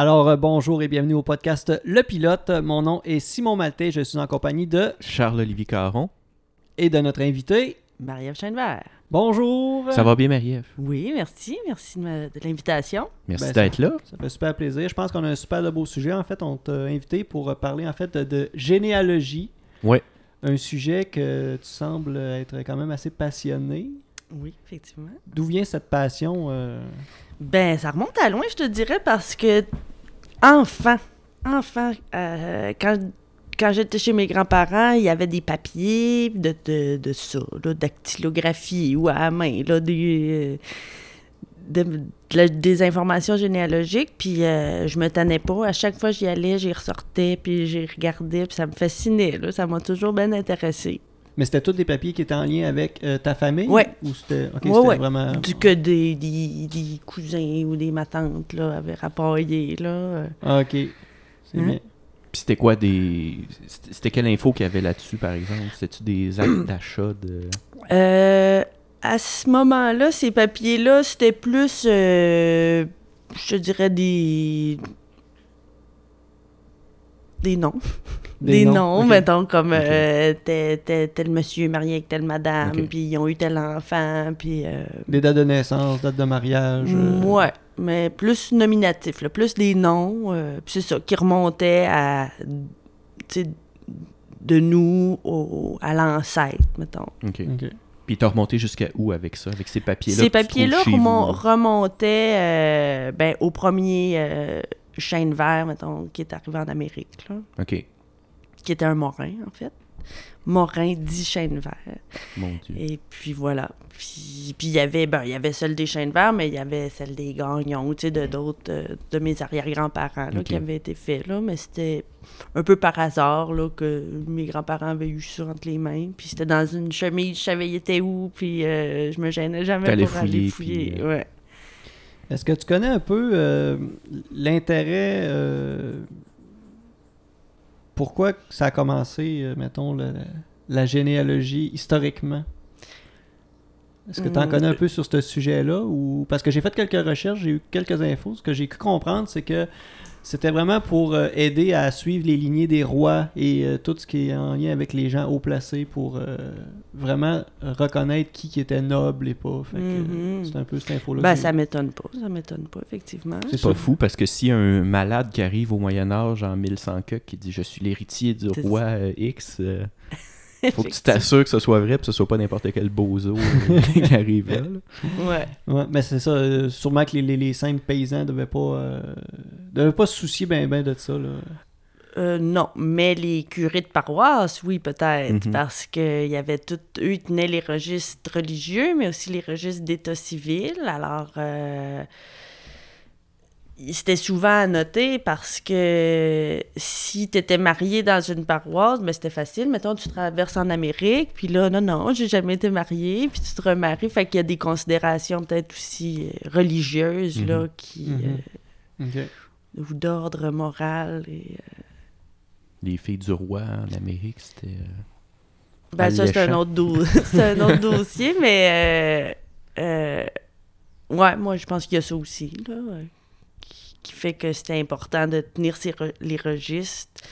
Alors, euh, bonjour et bienvenue au podcast Le Pilote. Mon nom est Simon Maltais. Je suis en compagnie de Charles-Olivier Caron. et de notre invité. Marie-Ève Chainevert. Bonjour. Ça va bien, Marie-Ève? Oui, merci. Merci de, ma- de l'invitation. Merci Ben, d'être là. Ça fait super plaisir. Je pense qu'on a un super de beau sujet. En fait, on t'a invité pour parler en fait de, de généalogie. Ouais. Un sujet que tu sembles être quand même assez passionné. Oui, effectivement. D'où vient cette passion euh, Ben, ça remonte à loin, je te dirais, parce que, enfant, enfant, euh, quand, quand j'étais chez mes grands-parents, il y avait des papiers de, de, de ça, là, dactylographie ou à la main, là, des, euh, de- de la- des informations généalogiques, puis euh, je me tannais pas. À chaque fois que j'y allais, j'y ressortais, puis j'y regardais, puis ça me fascinait, là. Ça m'a toujours bien intéressé. Mais c'était tous des papiers qui étaient en lien avec euh, ta famille? Ouais. Ou c'était ok, Ouais, c'était ouais. vraiment. Du que des, des, des cousins ou des matantes là, avaient rapporté, là. euh. Ah, ok. C'est Hein? bien. Puis c'était quoi des. C'était c'était quelle info qu'il y avait là-dessus, par exemple? C'était-tu des actes d'achat de. Euh, à ce moment-là, ces papiers-là, c'était plus, euh, je te dirais, des... Des noms. Des, noms, mettons, comme euh, tel, tel- tel monsieur marié avec telle madame, puis ils ont eu tel enfant, puis... euh, Des dates de naissance, dates de mariage. euh, Ouais, mais plus nominatif, là, plus des noms, euh, puis c'est ça, qui remontaient à, tu sais, de nous au- à l'ancêtre, mettons. OK. ok. Puis t'as remonté jusqu'à où avec ça, avec ces papiers-là? Ces papiers-là remon- remontaient euh, ben, au premier euh, chêne vert, mettons, qui est arrivé en Amérique, là, OK. qui était un morin, en fait. Morin dit chêne vert. Mon Dieu. Et puis voilà. Puis puis il y avait, ben, il y avait celle des chênes verts, mais il y avait celle des gagnons, tu sais, de d'autres, euh, de mes arrière-grands-parents, là, Ok. qui avaient été faits, là. Mais c'était un peu par hasard, là, que mes grands-parents avaient eu ça entre les mains. Puis c'était dans une chemise, je savais il était où, puis euh, je me gênais jamais pour aller fouiller, fouiller. puis, euh, Ouais. Est-ce que tu connais un peu euh, l'intérêt euh, pourquoi ça a commencé, euh, mettons, la généalogie historiquement? Est-ce que tu en Hmm. connais un peu sur ce sujet-là? ou Parce que j'ai fait quelques recherches, j'ai eu quelques infos. Ce que j'ai cru comprendre, c'est que c'était vraiment pour euh, aider à suivre les lignées des rois et euh, tout ce qui est en lien avec les gens haut placés pour euh, vraiment reconnaître qui, qui était noble et pas. Fait que, Mhm. c'est un peu cette info-là. Ben, ça m'étonne pas, ça m'étonne pas, effectivement. C'est pas fou parce que s'il y a un malade qui arrive au Moyen-Âge en 1100 que qui dit Je suis l'héritier du roi euh, X, euh, faut que tu t'assures que ce soit vrai, puis que ce soit pas n'importe quel bozo euh, qui arrive là. là. Ouais. Ouais, mais c'est ça. euh, sûrement que les, les, les simples paysans devaient pas, euh, devaient pas se soucier ben ben de ça. Là. Euh, non, mais les curés de paroisse, oui, peut-être, Mhm. parce qu'il y avait tout. Eux, ils tenaient les registres religieux, mais aussi les registres d'état civil. Alors, euh, c'était souvent à noter parce que si tu étais marié dans une paroisse, ben, c'était facile. Mettons, tu traverses en Amérique, puis là, non, non, j'ai jamais été marié, puis tu te remaries. Fait qu'il y a des considérations peut-être aussi euh, religieuses, là, Mhm. qui. Mhm. Ok. euh, ou d'ordre moral et. euh, Les filles du roi en Amérique, c'était. euh, Ben, ça, c'est un, autre do- c'est un autre dossier, mais. euh, euh, ouais, moi, je pense qu'il y a ça aussi, là, qui, fait que c'était important de tenir ces re- les registres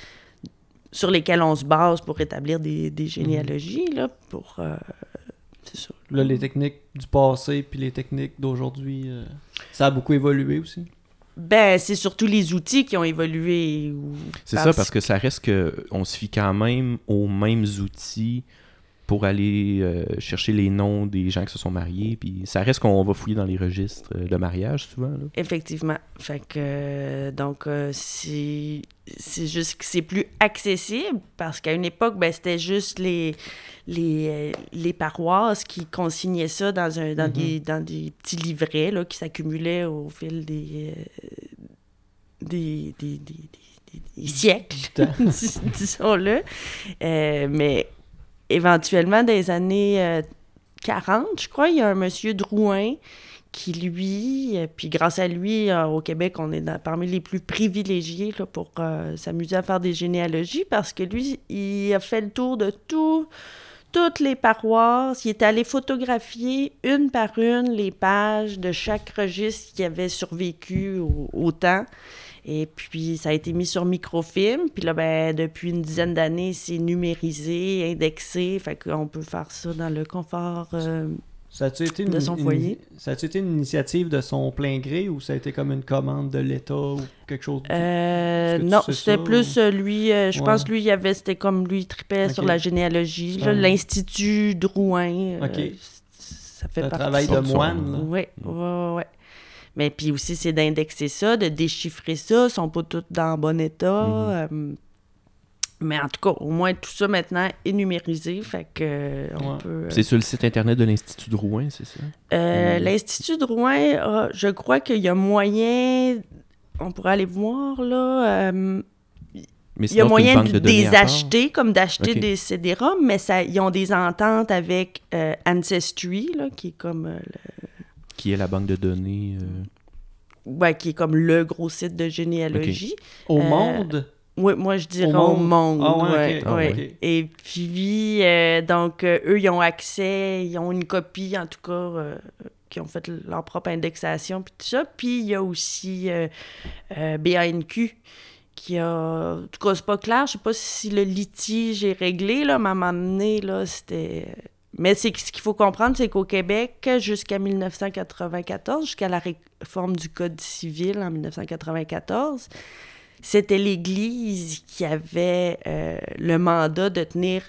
sur lesquels on se base pour établir des, des généalogies, là, pour. euh, c'est ça. Là, les techniques du passé puis les techniques d'aujourd'hui, euh, ça a beaucoup évolué aussi? Ben, c'est surtout les outils qui ont évolué. ou- C'est ça, parce que ça reste que on se fie quand même aux mêmes outils pour aller euh, chercher les noms des gens qui se sont mariés. Puis ça reste qu'on va fouiller dans les registres euh, de mariage souvent. Là. Effectivement. Fait que, euh, donc, euh, c'est c'est juste que c'est plus accessible parce qu'à une époque, ben, c'était juste les, les, les paroisses qui consignaient ça dans, un, dans, Mhm. des, dans des petits livrets là, qui s'accumulaient au fil des, des, des, des, des- siècles, disons-le. Mais éventuellement, dans les années euh, 40, je crois, il y a un monsieur Drouin qui, lui, euh, puis grâce à lui, euh, au Québec, on est parmi les plus privilégiés pour euh, s'amuser à faire des généalogies parce que lui, il a fait le tour de tout, toutes les paroisses. Il est allé photographier une par une les pages de chaque registre qui avait survécu au temps. Et puis, ça a été mis sur microfilm. Puis là, ben, depuis une dizaine d'années, c'est numérisé, indexé. Fait qu'on peut faire ça dans le confort. euh, Ça a-tu été une, De son une- foyer. ça a-tu été une initiative de son plein gré ou ça a été comme une commande de l'État ou quelque chose? Euh, que tu non, c'était ça, plus euh, lui, euh, je Ouais. pense lui, il avait, c'était comme lui, il tripait sur la généalogie. Un- L'Institut Drouin, euh, Ok. c- ça fait partie. travail de moine. là. Oui, ouais, ouais. Mais puis aussi, c'est d'indexer ça, de déchiffrer ça. Ils sont pas tous dans bon état. Mhm. euh, mais en tout cas, au moins, tout ça maintenant est numérisé. Fait que euh, on Ouais. peut... euh, C'est sur le site internet de l'Institut Drouin, c'est ça? euh. L'Institut Drouin, a- je crois qu'il y a moyen... On pourrait aller voir, là... Mais il y a moyen de, de part. acheter, comme d'acheter des CD-ROM, mais ça, ils ont des ententes avec Ancestry, là, qui est comme... le- Qui est la banque de données. euh, ouais, qui est comme le gros site de généalogie. Au Euh, monde? Oui, moi je dirais Au au monde. monde? Ah ouais, ouais, ok. Ah. Et puis, euh, donc, euh, eux, ils ont accès, ils ont une copie, en tout cas, euh, qui ont fait leur propre indexation, puis tout ça. Puis, il y a aussi euh, euh, BANQ qui a... En tout cas, c'est pas clair, je sais pas si le litige est réglé, là, mais à un moment donné, là, c'était... Mais c'est ce qu'il faut comprendre, c'est qu'au Québec, jusqu'à 1994, jusqu'à la réforme du Code civil en 1994, c'était l'Église qui avait euh, le mandat de tenir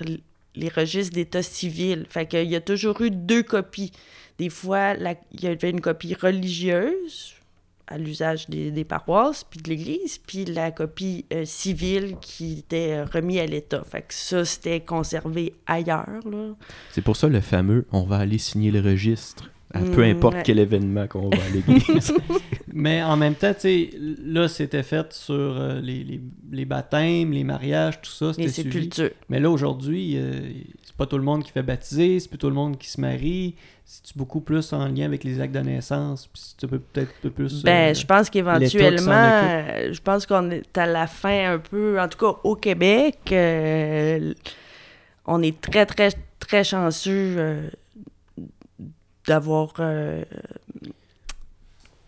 les registres d'état civil. Fait qu'il y a toujours eu deux copies. Des fois, il y avait une copie religieuse à l'usage des, des paroisses puis de l'Église, puis la copie euh, civile qui était euh, remise à l'État. Fait que ça, c'était conservé ailleurs, là. C'est pour ça le fameux on va aller signer le registre à peu Mm, importe ouais. quel événement qu'on va à l'église. Mais en même temps, tu sais, là, c'était fait sur euh, les, les, les baptêmes, les mariages, tout ça, Les sépultures. Mais là, aujourd'hui, euh, c'est pas tout le monde qui fait baptiser, c'est plus tout le monde qui se marie. C'est beaucoup plus en lien avec les actes de naissance, puis c'est un peu- peut-être un peu plus... Ben, euh, je pense qu'éventuellement, je pense qu'on est à la fin un peu, en tout cas au Québec, euh, on est très, très, très chanceux d'avoir euh,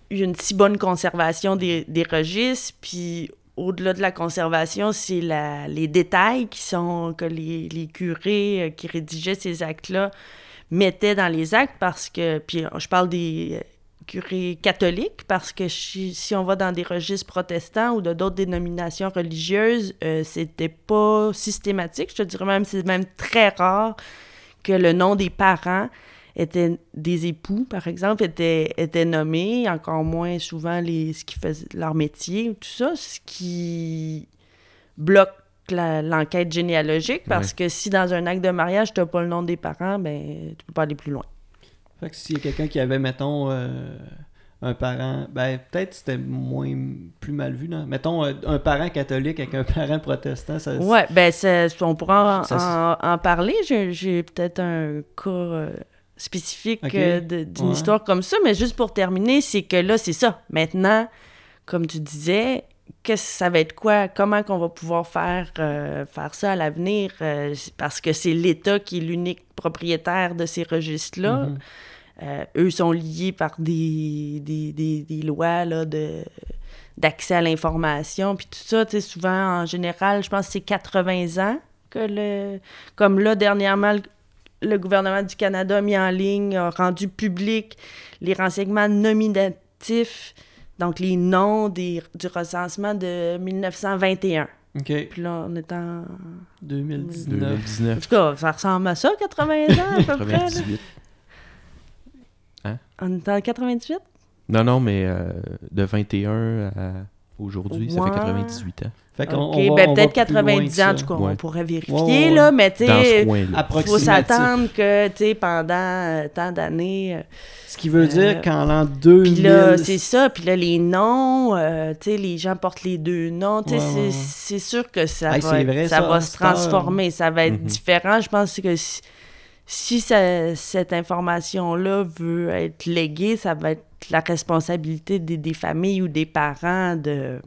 une si bonne conservation des, des registres, puis au-delà de la conservation, c'est les détails qui sont que les, les curés euh, qui rédigeaient ces actes-là mettaient dans les actes parce que, puis je parle des euh, curés catholiques parce que si, si on va dans des registres protestants ou de d'autres dénominations religieuses, euh, c'était pas systématique. Je te dirais même, c'est même très rare que le nom des parents était des époux, par exemple, était, était nommé, encore moins souvent les, ce qui faisaient leur métier ou tout ça, ce qui bloque la- l'enquête généalogique parce que si dans un acte de mariage, tu n'as pas le nom des parents, ben tu peux pas aller plus loin. Fait que s'il y a quelqu'un qui avait, mettons, euh, un parent, ben peut-être c'était moins plus mal vu, non? Mettons euh, un parent catholique avec un parent protestant, ça. Ouais, ben c'est- on pourra en, Ça, en- en parler. J'ai j'ai peut-être un cas euh, spécifique euh, d'une Ouais. histoire comme ça, mais juste pour terminer, c'est que là, c'est ça. Maintenant, comme tu disais, qu'est-ce ça va être quoi? Comment qu'on va pouvoir faire, euh, faire ça à l'avenir? Euh, parce que c'est l'État qui est l'unique propriétaire de ces registres-là. Mhm. Euh, eux sont liés par des, des, des, des lois là, de d'accès à l'information, puis tout ça, tu sais, souvent, en général, je pense que c'est 80 ans que le... Comme là, dernièrement, le, gouvernement du Canada a mis en ligne, a rendu public les renseignements nominatifs, donc les noms des, du recensement de 1921. Ok, Puis là, on est en... 2019. En 2019, tout cas, ça ressemble à ça, 80 ans, à peu près. là. 98. On est en 98? Non, non, mais euh, de 21 à aujourd'hui, ça Ouais. fait 98 ans. Fait qu'on OK, on va- ben peut-être plus loin 90 que ans, ça. tout cas, on pourrait vérifier, Ouais, ouais, ouais. là, mais tu sais, coin-là. faut s'attendre que, tu sais, pendant euh, tant d'années... euh, Ce qui veut dire Euh, qu'en l'an 2000... Puis là, c'est ça, puis là, les noms, euh, tu sais, les gens portent les deux noms, tu sais, c'est- ouais. c'est sûr que ça Hey, va, c'est être- vrai, ça ça, va se transformer, ça va être Mhm. différent. Je pense que si, si ça- cette information-là veut être léguée, ça va être la responsabilité des, des familles ou des parents de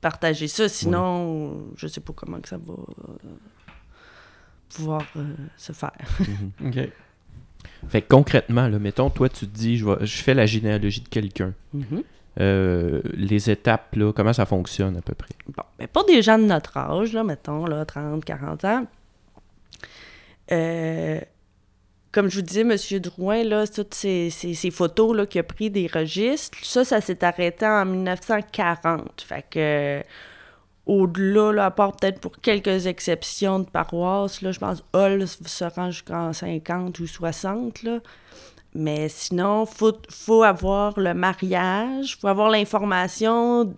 partager ça. Sinon, je sais pas comment que ça va euh, pouvoir euh, se faire. Mhm. Ok. Fait que concrètement, là, mettons, toi, tu te dis, je, vais, je fais la généalogie de quelqu'un. Mhm. euh, les étapes, là, comment ça fonctionne à peu près? Bon, mais pour des gens de notre âge, là, mettons, là, 30, 40 ans, euh, comme je vous disais, M. Drouin, là, toutes ces, ces, photos qu'il a pris des registres, ça, ça s'est arrêté en 1940. Fait que au-delà, là, à part peut-être pour quelques exceptions de paroisses, là, je pense Hall se rend jusqu'en 50 ou 60, là. Mais sinon, il faut, faut avoir le mariage, faut avoir l'information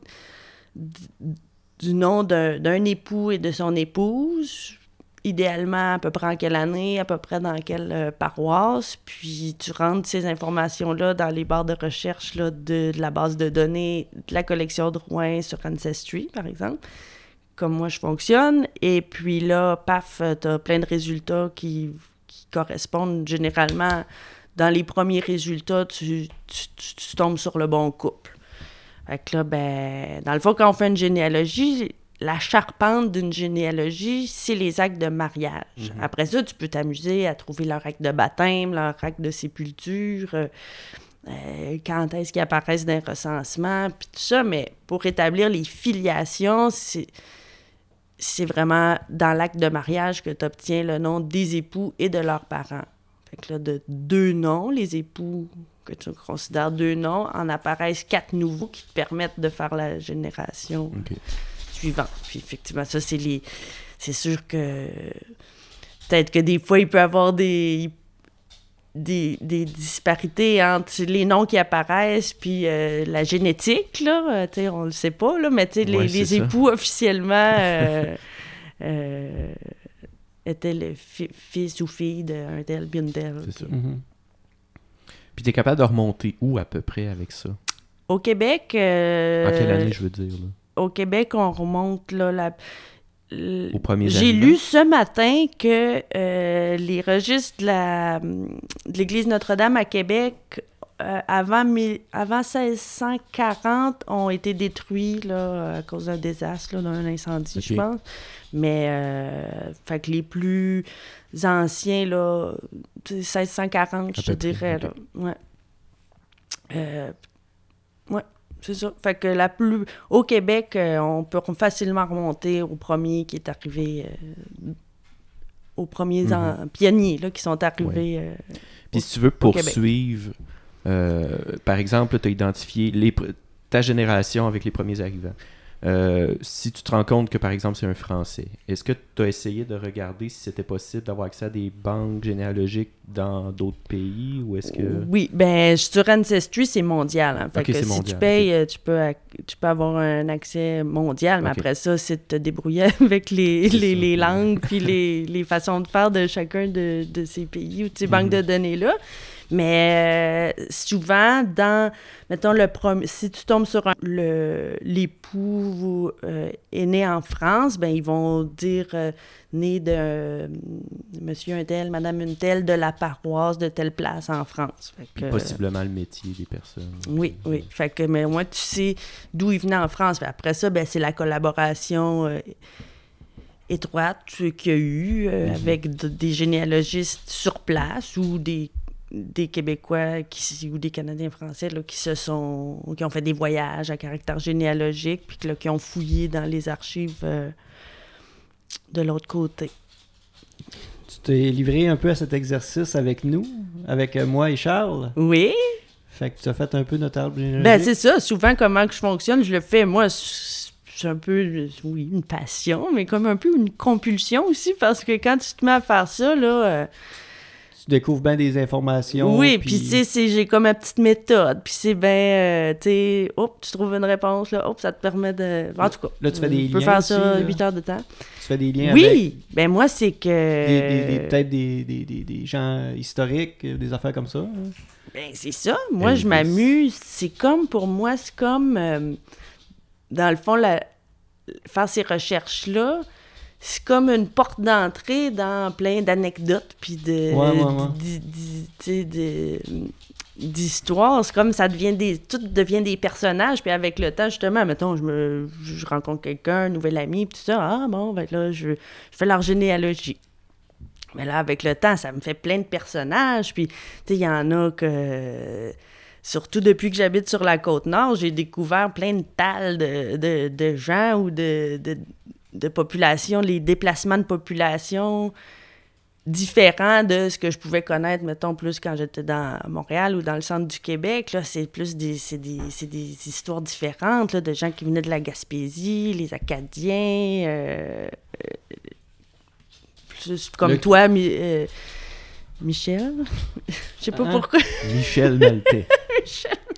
du nom d'un époux et de son épouse, idéalement à peu près en quelle année, à peu près dans quelle euh, paroisse, puis tu rentres ces informations-là dans les barres de recherche là, de, la base de données de la collection de Rouen sur Ancestry, par exemple, comme moi je fonctionne, et puis là, paf, tu as plein de résultats qui, qui, correspondent généralement. Dans les premiers résultats, tu, tu, tu, tu tombes sur le bon couple. Fait que là, ben, dans le fond, quand on fait une généalogie, la charpente d'une généalogie, c'est les actes de mariage. Mm -hmm. Après ça, tu peux t'amuser à trouver leur acte de baptême, leur acte de sépulture, euh, euh, quand est-ce qu'ils apparaissent dans les recensements, puis tout ça. Mais pour établir les filiations, c'est, c'est vraiment dans l'acte de mariage que tu obtiens le nom des époux et de leurs parents. Fait que là, de deux noms, les époux que tu considères deux noms, en apparaissent quatre nouveaux qui te permettent de faire la génération. Okay suivant. Puis effectivement, ça, c'est les. C'est sûr que. Peut-être que des fois, il peut y avoir des. Des, des, disparités entre les noms qui apparaissent puis euh, la génétique, là, tu sais, on le sait pas, là, mais tu sais, les, Ouais, les c'est ça. époux officiellement euh, euh, étaient le fi- fils ou fille d'un tel, bien tel. C'est ça. Mhm. Puis t'es capable de remonter où à peu près avec ça? Au Québec... euh, En quelle année, je veux dire? là? Au Québec, on remonte là, la... J'ai lu ce matin que euh, les registres de la- de l'Église Notre-Dame à Québec euh, avant, mi- avant 1640 ont été détruits là, à cause d'un désastre, là, d'un incendie, je pense. Mais euh, fait que les plus anciens, là, tu sais, 1640, À je te dirais. ok. Là. Ouais. C'est ça. Fait que la plus. Au Québec, euh, on peut facilement remonter au premier qui est arrivé. euh, aux premiers en- Mhm. pionniers là, qui sont arrivés. euh, Puis si tu veux poursuivre, par exemple, tu as identifié les ta génération avec les premiers arrivants. Euh, si tu te rends compte que, par exemple, c'est un Français, est-ce que tu as essayé de regarder si c'était possible d'avoir accès à des banques généalogiques dans d'autres pays ou est-ce que... Oui, ben sur Ancestry, c'est mondial. hein. Fait que si tu payes, euh, tu, peux, tu peux avoir un accès mondial, mais après ça, c'est de te débrouiller avec les, les, langues puis les, les façons de faire de chacun de, de ces pays ou de ces banques Mhm. de données-là. Mais euh, souvent, dans, mettons, le premier, si tu tombes sur un- le, l'époux euh, est né en France, ben ils vont dire euh, né de monsieur un tel, madame une telle, de la paroisse de telle place en France. Fait Puis que- possiblement le métier des personnes. oui, oui. Fait que, mais moi, tu sais d'où il venait en France. Puis après ça, ben, c'est la collaboration étroite qu'il y a eu euh, Mhm. avec d- des généalogistes sur place ou des, des Québécois qui, ou des Canadiens français là, qui se sont qui ont fait des voyages à caractère généalogique puis que, là, qui ont fouillé dans les archives euh, de l'autre côté. Tu t'es livré un peu à cet exercice avec nous, avec euh, moi et Charles? Oui, Fait que tu as fait un peu notre arbre généalogique? Ben, c'est ça. Souvent, comment que je fonctionne, je le fais, moi, c'est un peu, oui, une passion, mais comme un peu une compulsion aussi, parce que quand tu te mets à faire ça, là... euh, Tu découvres bien des informations. oui, puis tu sais, c'est- j'ai comme ma petite méthode, puis c'est bien, euh, tu sais, hop, tu trouves une réponse, là, hop, ça te permet de... En tout cas, Là, tu fais des tu peux liens faire aussi, ça là. 8 heures de temps. Tu fais des liens avec Oui, ben moi, c'est que... peut-être des, des, des, des gens historiques, euh, des affaires comme ça. hein. Ben, c'est ça. Moi, Elvis. je m'amuse. C'est comme, pour moi, c'est comme, euh, dans le fond, la- faire ces recherches-là, c'est comme une porte d'entrée dans plein d'anecdotes, puis de, Ouais, d'histoires. C'est comme ça devient des... Tout devient des personnages, puis avec le temps, justement, mettons, je, me, je rencontre quelqu'un, un nouvel ami, puis tout ça, ah bon, ben là, je, je fais leur généalogie. Mais là, avec le temps, ça me fait plein de personnages. Puis, tu sais, il y en a que. surtout depuis que j'habite sur la côte nord, j'ai découvert plein de talles de, de, de gens ou de, de, de populations, les déplacements de population différents de ce que je pouvais connaître, mettons, plus quand j'étais dans Montréal ou dans le centre du Québec. Là, c'est plus des, c'est des, c'est des histoires différentes, là, de gens qui venaient de la Gaspésie, les Acadiens, euh, euh, plus comme Le- toi, Mi- euh, Michel. Je sais pas Hein? pourquoi. Michel Maltais.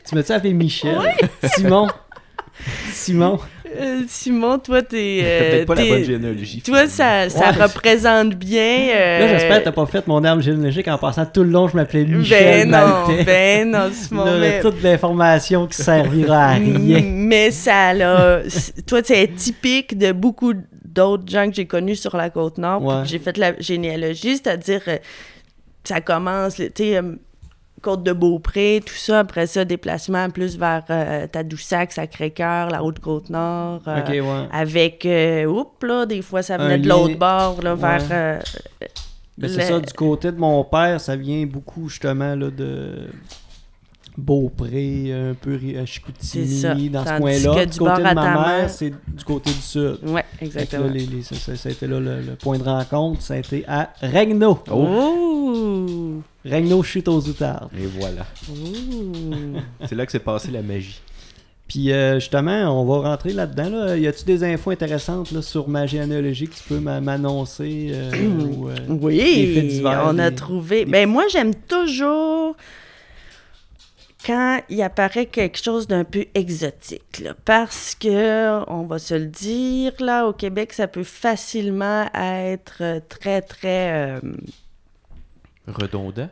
Tu m'as-tu appelé Michel? Simon? Simon? Euh, Simon, toi, t'es. T'as euh, peut-être pas la bonne généalogie. Toi, finalement. ça, ça Ouais. représente bien. euh, Là, j'espère que t'as pas fait mon arbre généalogique en passant tout le long, je m'appelais Ben Michel non, Maltais. ben non, Simon, Là, mais... toute l'information qui servira à rien. Mais ça, là, toi, c'est typique de beaucoup d'autres gens que j'ai connus sur la côte nord. puis Ouais. que J'ai fait la généalogie, c'est-à-dire, euh, ça commence, tu sais, euh, Côte de Beaupré, tout ça. Après ça, déplacement plus vers euh, Tadoussac, Sacré-Cœur, la route Côte-Nord. euh, ouais. Avec, euh, oups, là, des fois, ça venait Un de l'autre bord, là, vers... Ouais. euh, Ben, c'est le- ça, du côté de mon père, ça vient beaucoup justement là, de Beaupré, un peu ça. Chicoutimi, dans ce coin-là. Du côté de à ma mère, c'est du côté du sud. Que exactement. là, les- les- ça, ça- ça a été là le, le point de rencontre. Ça a été à Regno. Oh! Regno chute aux outardes. Et voilà. C'est là que s'est passée la magie. Puis euh, justement, on va rentrer là-dedans. Là. Y a-tu des infos intéressantes là, sur ma généalogie que tu peux m'a- m'annoncer euh, ou, euh, des faits Oui, divers, on a des- trouvé. des- Ben moi, j'aime toujours quand il apparaît quelque chose d'un peu exotique, là, parce que, on va se le dire, là, au Québec, ça peut facilement être très, très... euh, Redondant.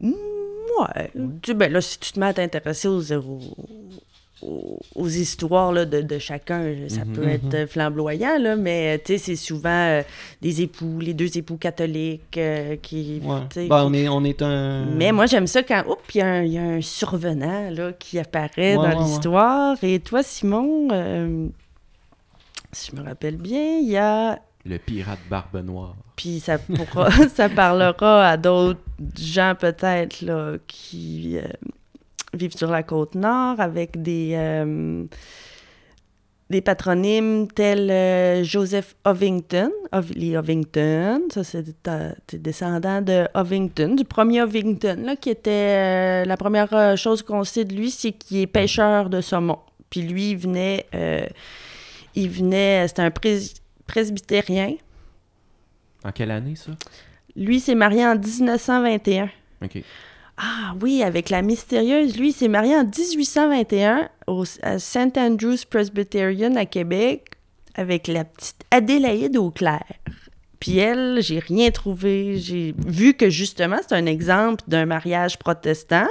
Ouais. Tu- ben là, si tu te mets à t'intéresser aux, aux, aux- aux histoires là, de, de chacun, ça Mhm. peut être euh, flamboyant, là, mais tu sais, c'est souvent euh, des époux, les deux époux catholiques euh, qui. Ouais. Ben, on, est, on est un. Mais moi, j'aime ça quand, oups, il y, a un- il y a un survenant là, qui apparaît Ouais, dans l'histoire. Et toi, Simon, euh, si je me rappelle bien, il y a Le pirate barbe noire. Puis ça pourra, ça parlera à d'autres gens peut-être là qui euh, vivent sur la côte nord avec des euh, des patronymes tels euh, Joseph Ovington, Ov- les Ovington, ça c'est descendant de Ovington, du premier Ovington là qui était la première chose qu'on sait de lui, c'est qu'il est pêcheur de saumon. Puis lui il venait il venait c'était un prés- presbytérien En quelle année, ça? lui s'est marié en 1921. OK. Ah oui, avec la mystérieuse. Lui, il s'est marié en 1821 au, à St. Andrews Presbyterian à Québec avec la petite Adélaïde Auclair. Puis elle, j'ai rien trouvé. J'ai vu que justement, c'est un exemple d'un mariage protestant.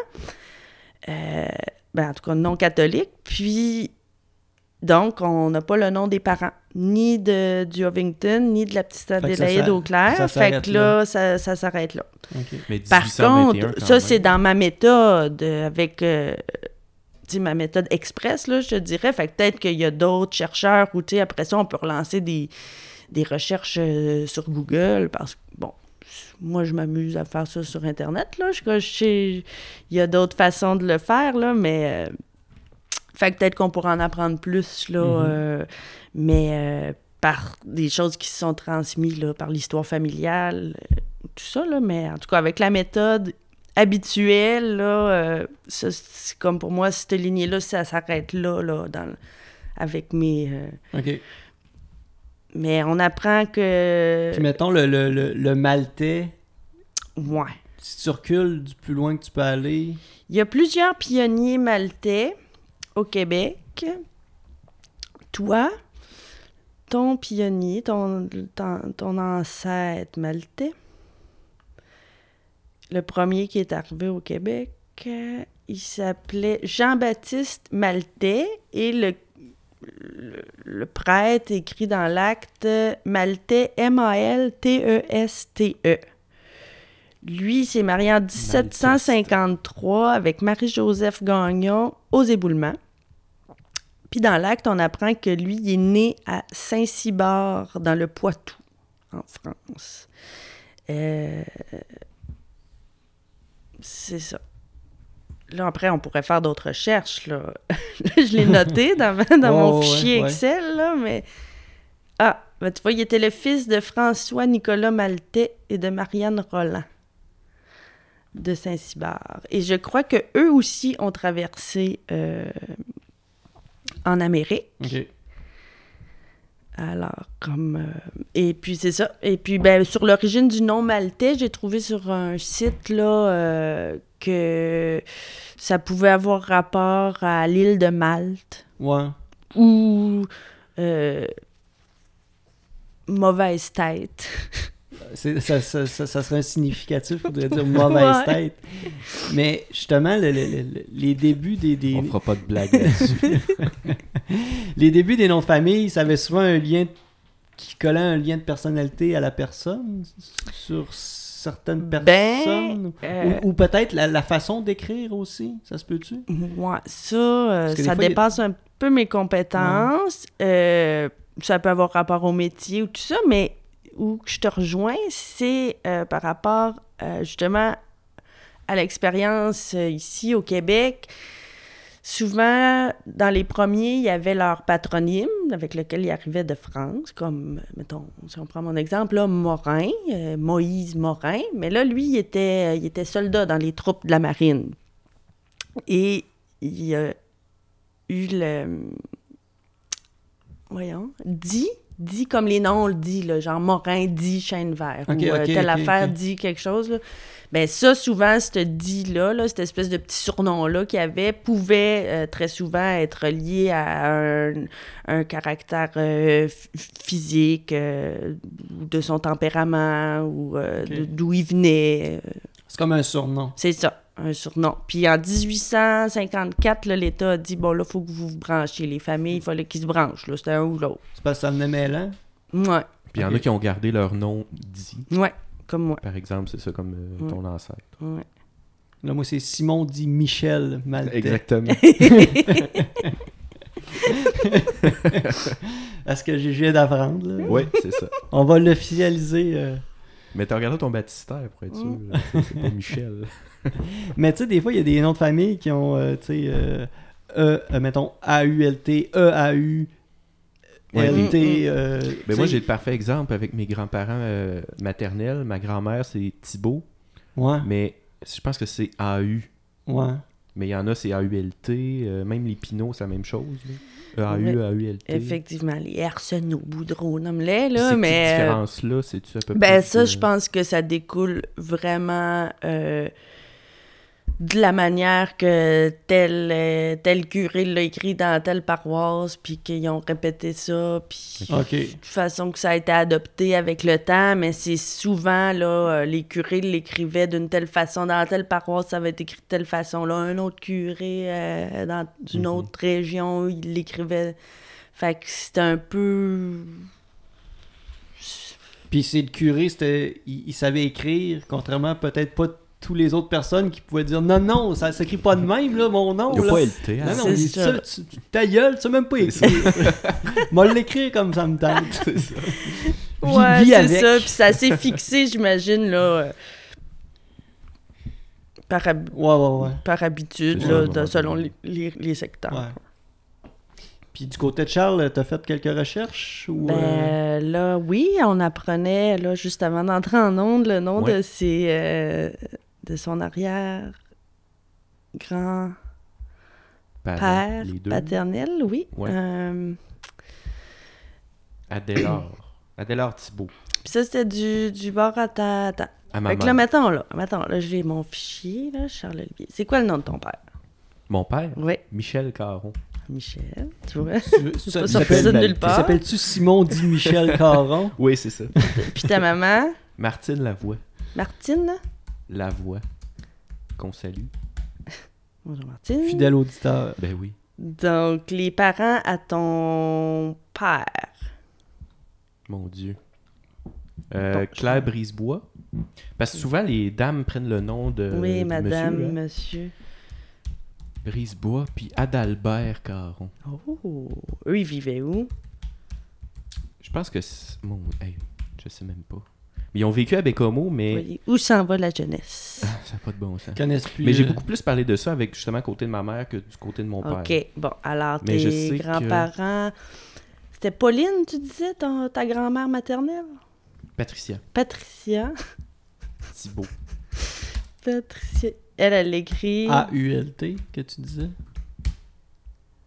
Euh, ben, en tout cas, non catholique. Puis, donc, on n'a pas le nom des parents, ni de, du Ovington, ni de la petite Adélaïde Auclair. ça fait s'arrête que là, ça, ça s'arrête là. Mais Par 1821, contre, quand ça, c'est dans ma méthode, euh, avec euh, ma méthode express, là, je te dirais. Fait que peut-être qu'il y a d'autres chercheurs où, tu sais, après ça, on peut relancer des, des recherches euh, sur Google parce que, bon, moi, je m'amuse à faire ça sur Internet, là. Je, je sais, il y a d'autres façons de le faire, là, mais... euh, fait que peut-être qu'on pourra en apprendre plus, là, Mhm. euh, mais euh, par des choses qui se sont transmises, là, par l'histoire familiale, euh, tout ça, là, mais en tout cas, avec la méthode habituelle, là, ça, c'est comme pour moi, cette lignée-là, ça s'arrête là, là, dans, avec mes... Ok. mais on apprend que... Puis mettons le, le, le, le maltais, Ouais. si tu recules du plus loin que tu peux aller. Il y a plusieurs pionniers maltais au Québec. Toi, ton pionnier, ton, ton, ton ancêtre maltais, le premier qui est arrivé au Québec, euh, il s'appelait Jean-Baptiste Maltais et le, le, le prêtre écrit dans l'acte Maltais, M-A-L-T-E-S-T-E. Lui, il s'est marié en 1753 avec Marie-Joseph Gagnon aux éboulements. Puis dans l'acte, on apprend que lui, il est né à Saint-Cybard, dans le Poitou, en France. Euh, C'est ça. là, après, on pourrait faire d'autres recherches, là. je l'ai noté dans, mon ouais, fichier ouais. Excel, là, mais... Ah, ben, tu vois, il était le fils de François-Nicolas Maltais et de Marianne Roland de Saint-Cybard. Et je crois que eux aussi ont traversé euh, en Amérique. Ok. Alors, comme. euh, et puis, c'est ça. Et puis, ben, sur l'origine du nom maltais, j'ai trouvé sur un site, là, euh, que ça pouvait avoir rapport à l'île de Malte Ouais. ou. euh, mauvaise tête. C'est- Ça, ça, ça, ça serait un significatif, faudrait dire mauvaise Ouais. tête. Mais justement, le- le- le- les débuts des, des- On fera pas de blague là-dessus. les débuts des noms de famille, ça avait souvent un lien qui collait un lien de personnalité à la personne sur certaines Ben, personnes. euh, Ou, ou peut-être la, la façon d'écrire aussi, ça se peut-tu? Ouais, ça, euh, ça fois, y a- dépasse un peu mes compétences. Euh, ça peut avoir rapport au métier ou tout ça, mais où je te rejoins, c'est euh, par rapport euh, justement à l'expérience euh, ici au Québec. Souvent, dans les premiers, il y avait leur patronyme avec lequel ils arrivaient de France, comme, mettons, si on prend mon exemple, là, Morin, Moïse Morin. Mais là, lui, il était, il était soldat dans les troupes de la marine. Et il a eu le. Voyons, dit, dit comme les noms on le dit, là, genre Morin dit chêne vert, Ok, ou euh, telle affaire dit quelque chose. Là. Ben ça, souvent, ce dit-là, là, cette espèce de petit surnom-là qu'il y avait, pouvait euh, très souvent être lié à un, un caractère euh, physique, euh, ou de son tempérament, ou d'où il venait. C'est comme un surnom. c'est ça, un surnom. Puis en 1854, là, l'État a dit bon, là, il faut que vous vous branchiez. Les familles, il fallait qu'ils se branchent. là. C'était un ou l'autre. C'est parce que ça venait mêlant. Ouais, Puis il y en a qui ont gardé leur nom dit. ouais, comme moi. Par exemple, c'est ça comme euh, ton ancêtre. Ouais. Là, moi, c'est Simon dit Michel Maltais. Exactement. À ce que j'ai d'apprendre. là? oui, c'est ça. On va l'officialiser. euh. Mais t'as regardé ton baptistère pour être sûr. Mm. C'est pas Michel. Mais tu sais, des fois, il y a des noms de famille qui ont, euh, tu sais, euh, E, euh, mettons, A-U-L-T, E-A-U, Ouais, L-T. Euh, moi, j'ai le parfait exemple avec mes grands-parents euh, maternels. Ma grand-mère, c'est Thibault, Ouais, mais je pense que c'est AU. ouais. Mais il y en a, c'est AULT. euh, même les Pinots, c'est la même chose. là. AU, Ouais. AULT. Effectivement, les Arsenault, Boudreau, nomme-les, là, Ces mais... euh, différences-là, c'est-tu à peu Ben près... ça, que- je pense que ça découle vraiment euh, de la manière que tel, euh, tel curé l'a écrit dans telle paroisse, puis qu'ils ont répété ça, puis de façon que ça a été adopté avec le temps, mais c'est souvent, là, euh, les curés l'écrivaient d'une telle façon, dans telle paroisse, ça va être écrit de telle façon, là, un autre curé euh, dans une Mhm. autre région, il l'écrivait... Fait que c'était un peu... Puis c'est le curé, c'était, il, il savait écrire, contrairement peut-être pas tous les autres personnes qui pouvaient dire non, non, ça s'écrit pas de même, là, mon nom. Il n'y a là. pas LT. hein? Non, non, C'est il- ça. ça, tu- ta gueule, tu sais même pas écrire. Moi, l'écrire comme ça me tente. C'est ça. Ouais, c'est avec. ça. Puis ça s'est fixé, j'imagine, là, euh, par, hab- Ouais, ouais, ouais. par habitude, là, ça, de- ouais. selon les, les- les secteurs. Ouais. Puis du côté de Charles, t'as fait quelques recherches ou euh, Ben là, oui, on apprenait, là, juste avant d'entrer en onde, le nom Ouais. de ses... euh, de son arrière grand Parents, père paternel, oui. Ouais. Euh, Adélard. Adélard Thibault. Puis ça, c'était du, du bord à ta... ta- À ma Fait que là, mettons, là, mettons, là, j'ai mon fichier, là, Charles Olivier. C'est quoi le nom de ton père? Mon père, Oui, Michel Caron. Michel, tu vois? tu ça- ça de nulle part. s'appelle-tu Simon dit Michel Caron? Oui, c'est ça. Puis ta maman, Martine Lavoie. Martine? Lavoie. Qu'on salue. Bonjour Martine. Fidèle auditeur. Ben oui. Donc, les parents à ton père. Mon Dieu. Euh, Claire Brisebois. Parce que souvent, les dames prennent le nom de. oui, madame, monsieur, hein. monsieur. Brisebois, puis Adalbert Caron. Oh, eux, ils vivaient où? Je pense que. c'est- Mon... hey, je sais même pas. Ils ont vécu à Bécomo, mais où s'en va la jeunesse? Ah, ça n'a pas de bon sens. Ils connaissent plus. Mais j'ai euh, beaucoup plus parlé de ça avec justement côté de ma mère que du côté de mon père. OK. Bon, alors, Mais je tes sais que- grands-parents... C'était Pauline, tu disais, ton- ta grand-mère maternelle? Patricia Patricia. Thibault. Patricia. Elle, elle écrit. A-U-L-T, que tu disais?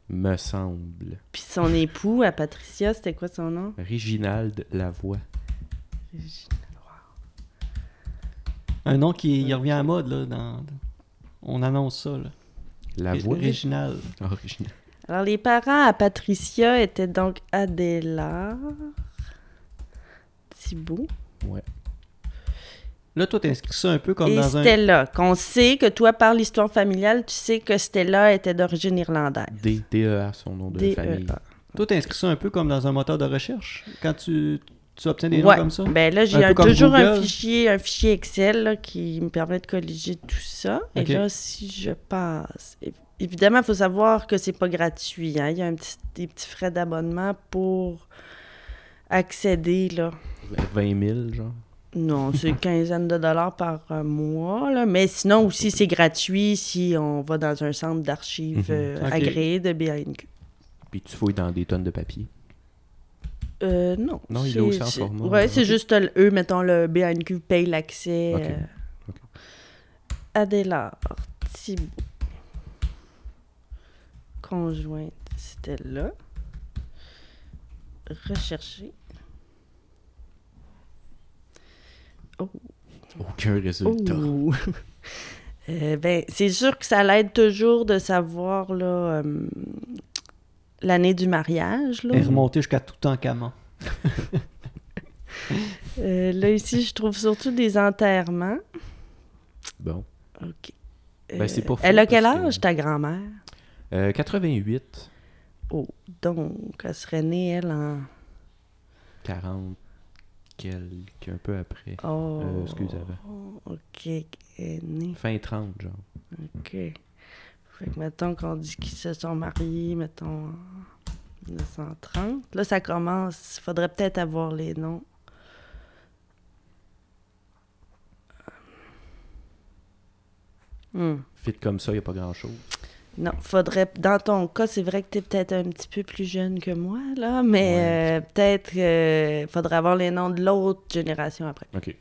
Me semble. Puis son époux, à Patricia, c'était quoi son nom? Réginald Lavoie. Un nom qui il revient à mode, là. Dans... On annonce ça, là. Lavoie? Original. Original. Alors, les parents à Patricia étaient donc Adélard, Thibault Ouais. Là, toi, t'inscris ça un peu comme et dans un. Stella. Qu'on sait que toi, par l'histoire familiale, tu sais que Stella était d'origine irlandaise. D- DEA, son nom de D-E-A. famille. Toi, t'inscris ça un peu comme dans un moteur de recherche? Quand tu, tu obtiens des Ouais. noms comme ça? Ben là, j'ai un- toujours un fichier, un fichier Excel là, qui me permet de colliger tout ça. Et là, si je passe. Évidemment, il faut savoir que c'est pas gratuit. hein. Il y a un petit, des petits frais d'abonnement pour accéder. Là. 20 000, genre. Non, c'est une quinzaine de dollars par euh, mois. Là. Mais sinon, aussi, c'est gratuit si on va dans un centre d'archives Mhm. euh, agréé de BANQ. Puis tu fouilles dans des tonnes de papier. Euh, non. Non, il est aussi en format, Ouais, c'est juste eux, mettons, le BNQ paye l'accès. Ok, euh, ok. Adélard, Thibault. Conjointe, c'était là. Rechercher. Aucun résultat. Oh. Euh, ben, c'est sûr que ça l'aide toujours de savoir là, euh, l'année du mariage. Là. Et remonter jusqu'à tout en camon. Euh, là, ici, je trouve surtout des enterrements. Bon. OK. Ben, c'est pas faux, Elle a quel que- âge, ta grand-mère? Euh, 88, Oh, donc, elle serait née, elle, en... 40, quelques, un peu après. Oh, Euh, excuse, avant. OK, née, Fin 30, genre. OK. Fait que, mettons qu'on dit qu'ils se sont mariés, mettons, en 1930. Là, ça commence, il faudrait peut-être avoir les noms. Hmm. Fit comme ça, il n'y a pas grand-chose. Non, faudrait. Dans ton cas, c'est vrai que tu es peut-être un petit peu plus jeune que moi, là, mais euh, peut-être euh, faudrait avoir les noms de l'autre génération après. OK.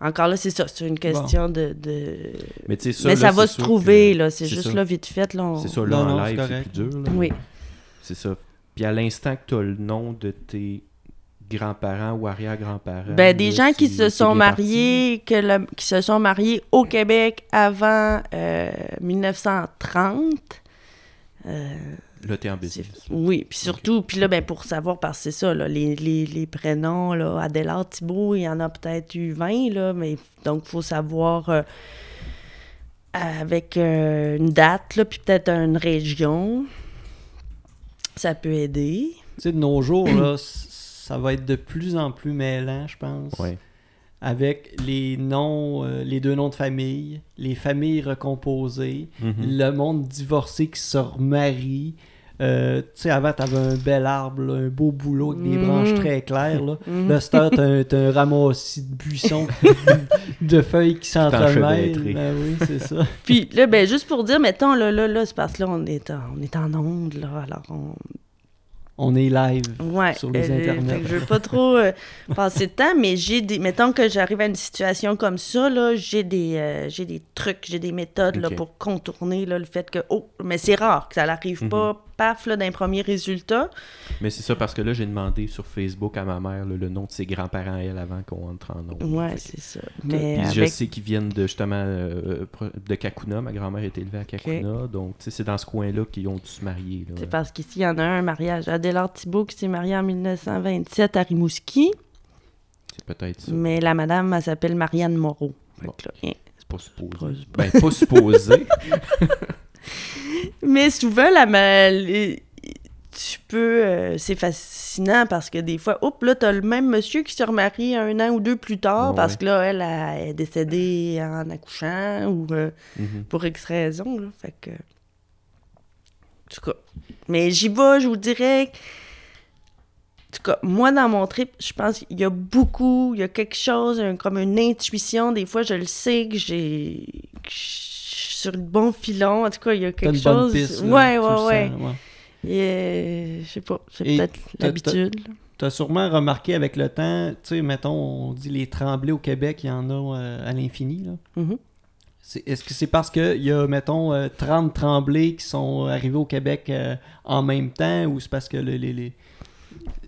Encore là, c'est ça, c'est une question de, de- Mais tu sais, ça, mais là, ça va se trouver, que- là. C'est c'est juste ça. là, vite fait, là. on- C'est ça, là, Non, en live, c'est plus dur. là. Oui. C'est ça. Puis à l'instant que tu as le nom de tes grands-parents ou arrière-grands-parents. Ben, des là, gens qui se sont mariés, que le- qui se sont mariés au Québec avant euh, 1930. euh, Là, t'es en business. oui, puis surtout, puis là, ben, pour savoir, parce que c'est ça, là, les, les, les prénoms, là, Adélard, Thibault, il y en a peut-être eu 20, là, mais donc, il faut savoir euh, avec euh, une date, là, puis peut-être une région. Ça peut aider. Tu sais, de nos jours, là, ça va être de plus en plus mêlant, je pense. Ouais. Avec les noms, euh, les deux noms de famille, les familles recomposées, Mhm. le monde divorcé qui se remarie. Euh, tu sais, avant, t'avais un bel arbre, là, un beau boulot avec des Mhm. branches très claires. Là, Mhm. là t'as un, un ramassis de buissons, de feuilles qui s'entremêlent. Ben oui, c'est ça. Puis là, ben, juste pour dire, mettons, là, là, là, c'est parce que là, on est en, on est en onde, là, alors on... On est live. Ouais, Sur les euh, internets. fait que je veux pas trop euh, passer de temps, mais j'ai des... Mettons que j'arrive à une situation comme ça, là, j'ai des, euh, j'ai des trucs, j'ai des méthodes, là, pour contourner, là, le fait que... Oh, mais c'est rare que ça n'arrive Mhm. pas, paf, là, d'un premier résultat. Mais c'est ça parce que là, j'ai demandé sur Facebook à ma mère là, le nom de ses grands-parents, elle, avant qu'on entre en nom. Ouais, c'est ça. Mais Puis je sais qu'ils viennent de justement euh, de Kakuna. Ma grand-mère est élevée à Kakuna. Donc, tu sais, c'est dans ce coin-là qu'ils ont dû se marier. C'est parce qu'ici, il y en a un, un mariage. Adélard Thibault qui s'est marié en 1927 à Rimouski, C'est peut-être ça. mais la madame, elle s'appelle Marianne Moreau. Bon. hein. C'est pas supposé. Pas- Ben, pas supposé. Mais souvent, la ma- les- tu peux. euh, c'est fascinant parce que des fois, hop, là, t'as le même monsieur qui se remarie un an ou deux plus tard Ouais. parce que là, elle, elle est décédée en accouchant ou euh, Mhm. pour X raison. Là, fait que. En tout cas. Mais j'y vais, je vous dirais. En tout cas, moi, dans mon trip, je pense qu'il y a beaucoup, il y a quelque chose, un- comme une intuition. Des fois, je le sais que j'ai. Sur le bon filon. En tout cas, il y a quelque une bonne chose. piste. là, ouais, ouais, sens, ouais. Et, euh, je sais pas, c'est peut-être l'habitude. Tu as sûrement remarqué avec le temps, tu sais, mettons, on dit les tremblés au Québec, il y en a euh, à l'infini. là. Mhm. C'est- Est-ce que c'est parce qu'il y a, mettons, euh, 30 tremblés qui sont arrivés au Québec euh, en même temps ou c'est parce que le- les, les-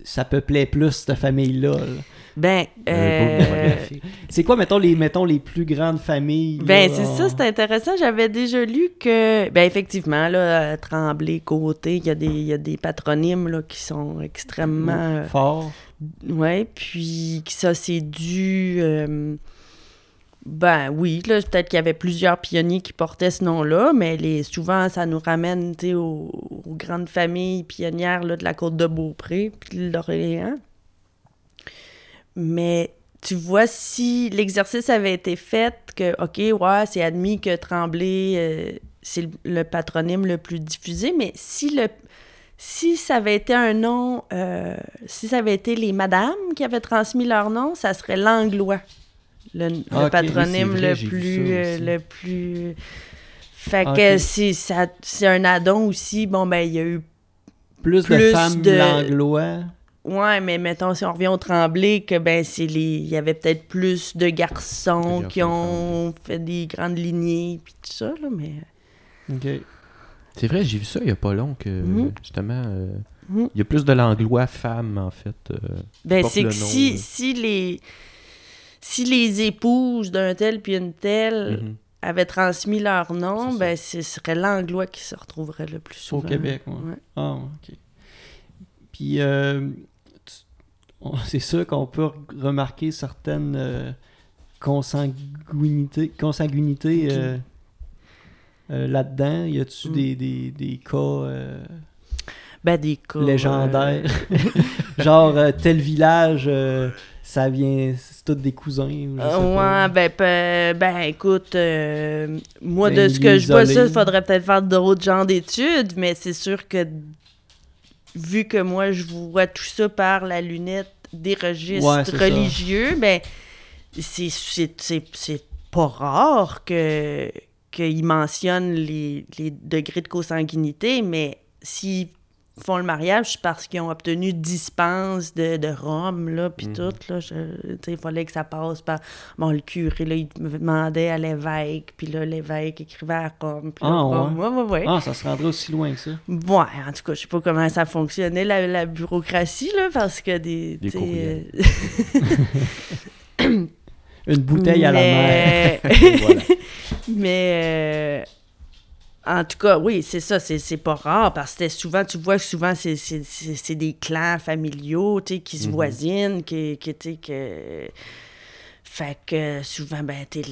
ça peuplait plus cette famille-là? là? Ben, euh. C'est quoi, mettons, les, mettons, les plus grandes familles? Ben, c'est ça, c'est intéressant. J'avais déjà lu que, ben, effectivement, là, Tremblay, Côté, il y, a des- il y a des patronymes, là, qui sont extrêmement... euh, Fort. ouais, puis que ça, c'est dû... euh, ben oui, peut-être qu'il y avait plusieurs pionniers qui portaient ce nom-là, mais les, souvent, ça nous ramène, aux, aux grandes familles pionnières, de la côte de Beaupré, puis de l'Orléans. Mais tu vois, si l'exercice avait été fait, que, OK, ouais, c'est admis que Tremblay, euh, c'est le, le patronyme le plus diffusé, mais si le si ça avait été un nom, euh, si ça avait été les madames qui avaient transmis leur nom, ça serait l'anglois, le, Ah, patronyme vrai, le plus, euh, le plus. Fait Ok. que c'est ça, c'est un addon aussi. Bon ben il y a eu Plus, de femmes de- langlois. Ouais, mais mettons, si on revient au Tremblay, que ben, c'est les. Il y avait peut-être plus de garçons qui ont fait des grandes lignées, puis tout ça, là, mais. OK. C'est vrai, j'ai vu ça il y a pas long que, Mhm. justement, euh, Mhm. il y a plus de l'anglois femme, en fait. euh, Ben, c'est que si, si les. Si les épouses d'un tel puis une telle mhm. avaient transmis leur nom, ben, ce serait l'anglois qui se retrouverait le plus Au souvent. Québec, ouais. Ouais. Ah, ok. Puis, euh, c'est sûr qu'on peut re- remarquer certaines euh, consanguinités, euh, là-dedans. Y a-tu Mm. des, des, des cas Ben, des cas. légendaires? Genre, tel village, ça vient, c'est tous des cousins. ou je sais pas. ouais, ben, ben écoute, euh, moi, Ben, de ce que je vois, ça, il faudrait peut-être faire d'autres genres d'études, mais c'est sûr que vu que moi, je vois tout ça par la lunette des registres Ouais, c'est ça. religieux, ben, c'est- c'est c'est- c'est pas rare que qu'ils mentionnent les, les degrés de consanguinité, mais s'ils font le mariage, parce qu'ils ont obtenu dispense de, de Rome, là, puis Mhm. tout, là, je- tu sais, il fallait que ça passe par... Bon, le curé, là, il me demandait à l'évêque, puis là, l'évêque écrivait à Rome, puis là, Ah, Rome, ouais, ouais, ouais. Ah, ça se rendrait aussi loin que ça. Ouais, en tout cas, je sais pas comment ça fonctionnait, la, la bureaucratie, là, parce que des... Courriels. euh, Une bouteille à la mer. voilà. Mais euh, en tout cas, oui, c'est ça, c'est c'est pas rare parce que souvent, tu vois que souvent c'est- c'est c'est- c'est des clans familiaux, qui se Mhm. voisinent, qui, qui que... Fait que souvent, ben, t'es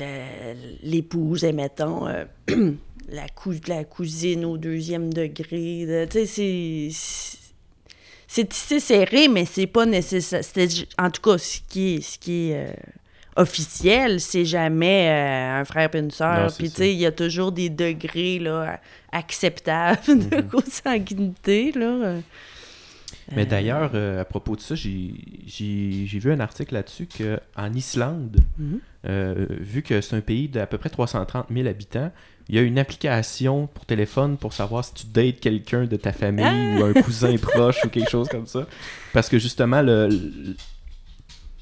l'épouse, mettons, euh, la, cou la cousine au deuxième degré, de- tu sais, c'est... c'est- serré, mais c'est pas nécessaire. En tout cas, ce qui est, ce qui est euh, officiel, c'est jamais euh, un frère et une sœur. Puis, tu sais, il y a toujours des degrés là, acceptables de Mhm. consanguinité. Là. Euh, Mais d'ailleurs, euh, à propos de ça, j'ai j'ai- j'ai vu un article là-dessus qu'en Islande, Mhm. vu que c'est un pays d'à peu près 330 000 habitants, il y a une application pour téléphone pour savoir si tu dates quelqu'un de ta famille Ah! ou un cousin proche ou quelque chose comme ça. Parce que justement, le-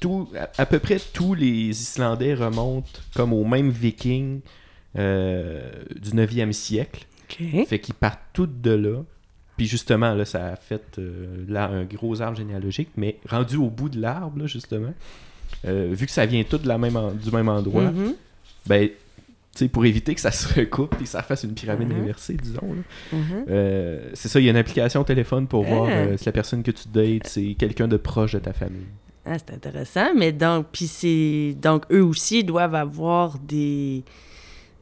tout, à, à peu près tous les Islandais remontent comme aux mêmes vikings euh, du 9e siècle. Fait qu'ils partent toutes de là. Puis justement, là, ça a fait euh, là un gros arbre généalogique, mais rendu au bout de l'arbre, là, justement, euh, vu que ça vient tout de la même en- du même endroit, ben, tu sais, pour éviter que ça se recoupe et que ça fasse une pyramide Mhm. inversée, disons, Mhm. euh, c'est ça, il y a une application au téléphone pour voir Ah. euh, si la personne que tu dates, c'est quelqu'un de proche de ta famille. Ah, c'est intéressant, mais donc, puis c'est. Donc, eux aussi doivent avoir des,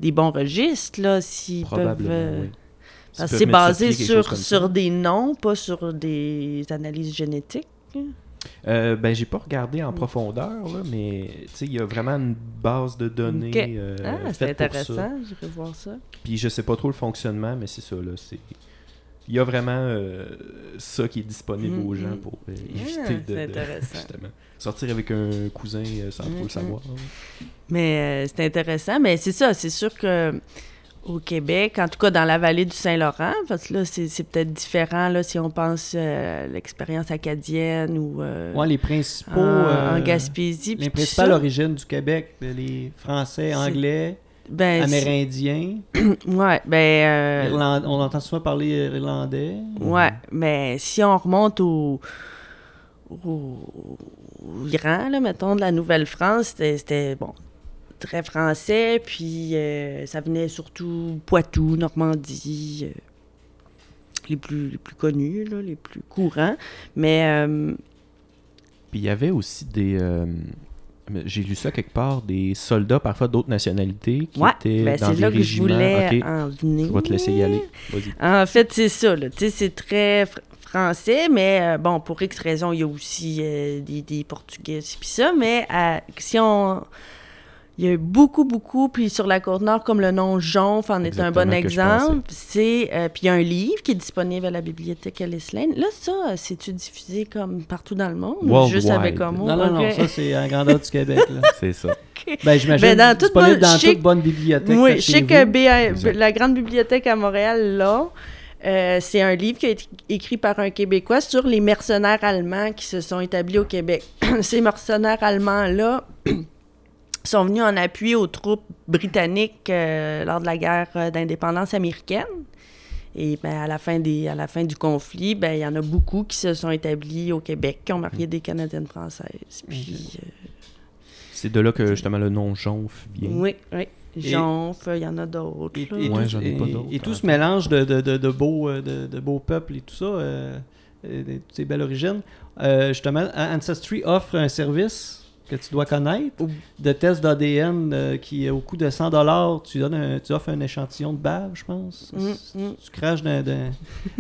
des bons registres, là, s'ils peuvent. Euh, oui. Parce que c'est basé sur sur, des noms, pas sur des analyses génétiques. Euh, ben, j'ai pas regardé Mm. en profondeur, là, mais il y a vraiment une base de données euh, ah, c'est intéressant, j'irai voir ça. Puis je sais pas trop le fonctionnement, mais c'est ça, là. C'est... il y a vraiment euh, ça qui est disponible aux gens Mhm. pour euh, Ah, éviter de, c'est de- sortir avec un cousin euh, sans trop le savoir. Mais euh, c'est intéressant. Mais c'est ça, c'est sûr que au Québec, en tout cas dans la vallée du Saint-Laurent, parce que là, c'est peut-être différent là, si on pense euh, à l'expérience acadienne ou euh, Ouais, les principaux. en, euh, en Gaspésie. Les principales origines du Québec, les Français, Anglais, Ben, Amérindiens. Ouais, ben. euh, Irland- On entend souvent parler irlandais. Ouais, mais si on remonte au, au, au Iran, là, mettons, de la Nouvelle-France, c'était- c'était, bon, très français, puis euh, ça venait surtout Poitou, Normandie, euh, les, plus, les plus connus, là, les plus courants. Mais, euh, Puis il y avait aussi des. J'ai lu ça quelque part, des soldats parfois d'autres nationalités qui ouais, étaient ben, dans c'est des là que je voulais en venir. je vais te laisser y aller. En fait, c'est ça. C'est très fr- français, mais euh, bon, pour X raisons, il y a aussi euh, des, des Portugais, puis ça. Mais euh, si on. Il y a eu beaucoup, beaucoup, puis sur la côte nord, comme le nom Jonf en est un bon exemple. C'est, euh, puis il y a un livre qui est disponible à la bibliothèque Ellis Lane. Là, ça, c'est-tu diffusé comme partout dans le monde? ou Worldwide. Juste avec un mot? Non, non, non, ça c'est en grandeur du Québec. Là. C'est ça. Ben, j'imagine Ben, dans toute disponible bonne- dans je sais- toute bonne bibliothèque. Oui, je sais que. BA la Grande Bibliothèque à Montréal, là, euh, c'est un livre qui a été écrit par un Québécois sur les mercenaires allemands qui se sont établis au Québec. Ces mercenaires allemands-là sont venus en appui aux troupes britanniques euh, lors de la guerre euh, d'indépendance américaine. Et ben, à, la fin des, à la fin du conflit, ben, il y en a beaucoup qui se sont établis au Québec, qui ont marié des Canadiennes françaises. Puis, euh, C'est de là que justement le nom Jonf vient. oui, oui. Jonf, il y en a d'autres. Et, là. et Ouais, tout, ai pas et- ce mélange de, de, de, de beaux, de, de beaux peuples et tout ça, euh, de toutes ces belles origines, euh, justement, Ancestry offre un service que tu dois connaître de test d'ADN euh, qui, au coût de 100 tu, donnes un- tu offres un échantillon de bave, je pense. Mm, mm. Tu craches d'un- d'un-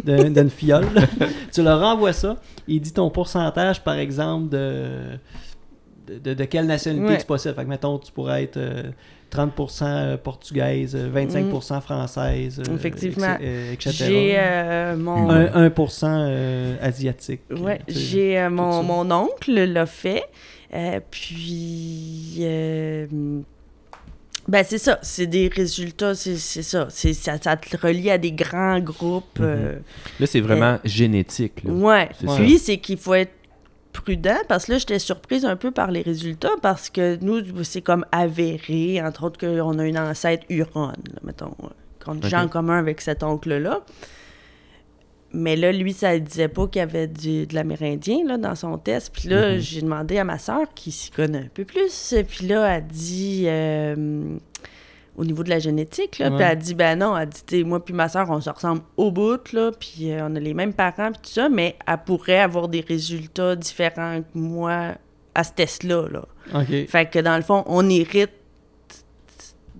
d'un- d'une fiole. tu leur renvoies ça. Il dit ton pourcentage, par exemple, de, de, quelle nationalité Ouais. tu possèdes. Fait que, mettons, tu pourrais être euh, 30% portugaise, euh, 25% française, euh, Effectivement. euh, etc. J'ai euh, mon. Un- Un- 1% euh, asiatique. Sais. j'ai euh, mon, mon oncle l'a fait. Euh, puis. euh, ben, c'est ça. C'est des résultats. C'est ça. C'est- Ça, ça te relie à des grands groupes. Mhm. euh, Là, c'est vraiment génétique. là. Ouais. Puis, c'est qu'il faut être prudent parce que là, j'étais surprise un peu par les résultats parce que nous, c'est comme avéré, entre autres, qu'on a une ancêtre Huron, là, mettons, euh, qu'on a en commun avec cet oncle-là. Mais là, lui, ça ne disait pas qu'il y avait du- de l'amérindien là, dans son test. Puis là, Mhm. j'ai demandé à ma sœur qui s'y connaît un peu plus. Puis là, elle dit euh, au niveau de la génétique, là, puis Ouais. elle dit ben non, elle dit moi puis ma sœur, on se ressemble au bout, là, puis euh, on a les mêmes parents, puis tout ça, mais elle pourrait avoir des résultats différents que moi à ce test-là. Là. Fait que dans le fond, on hérite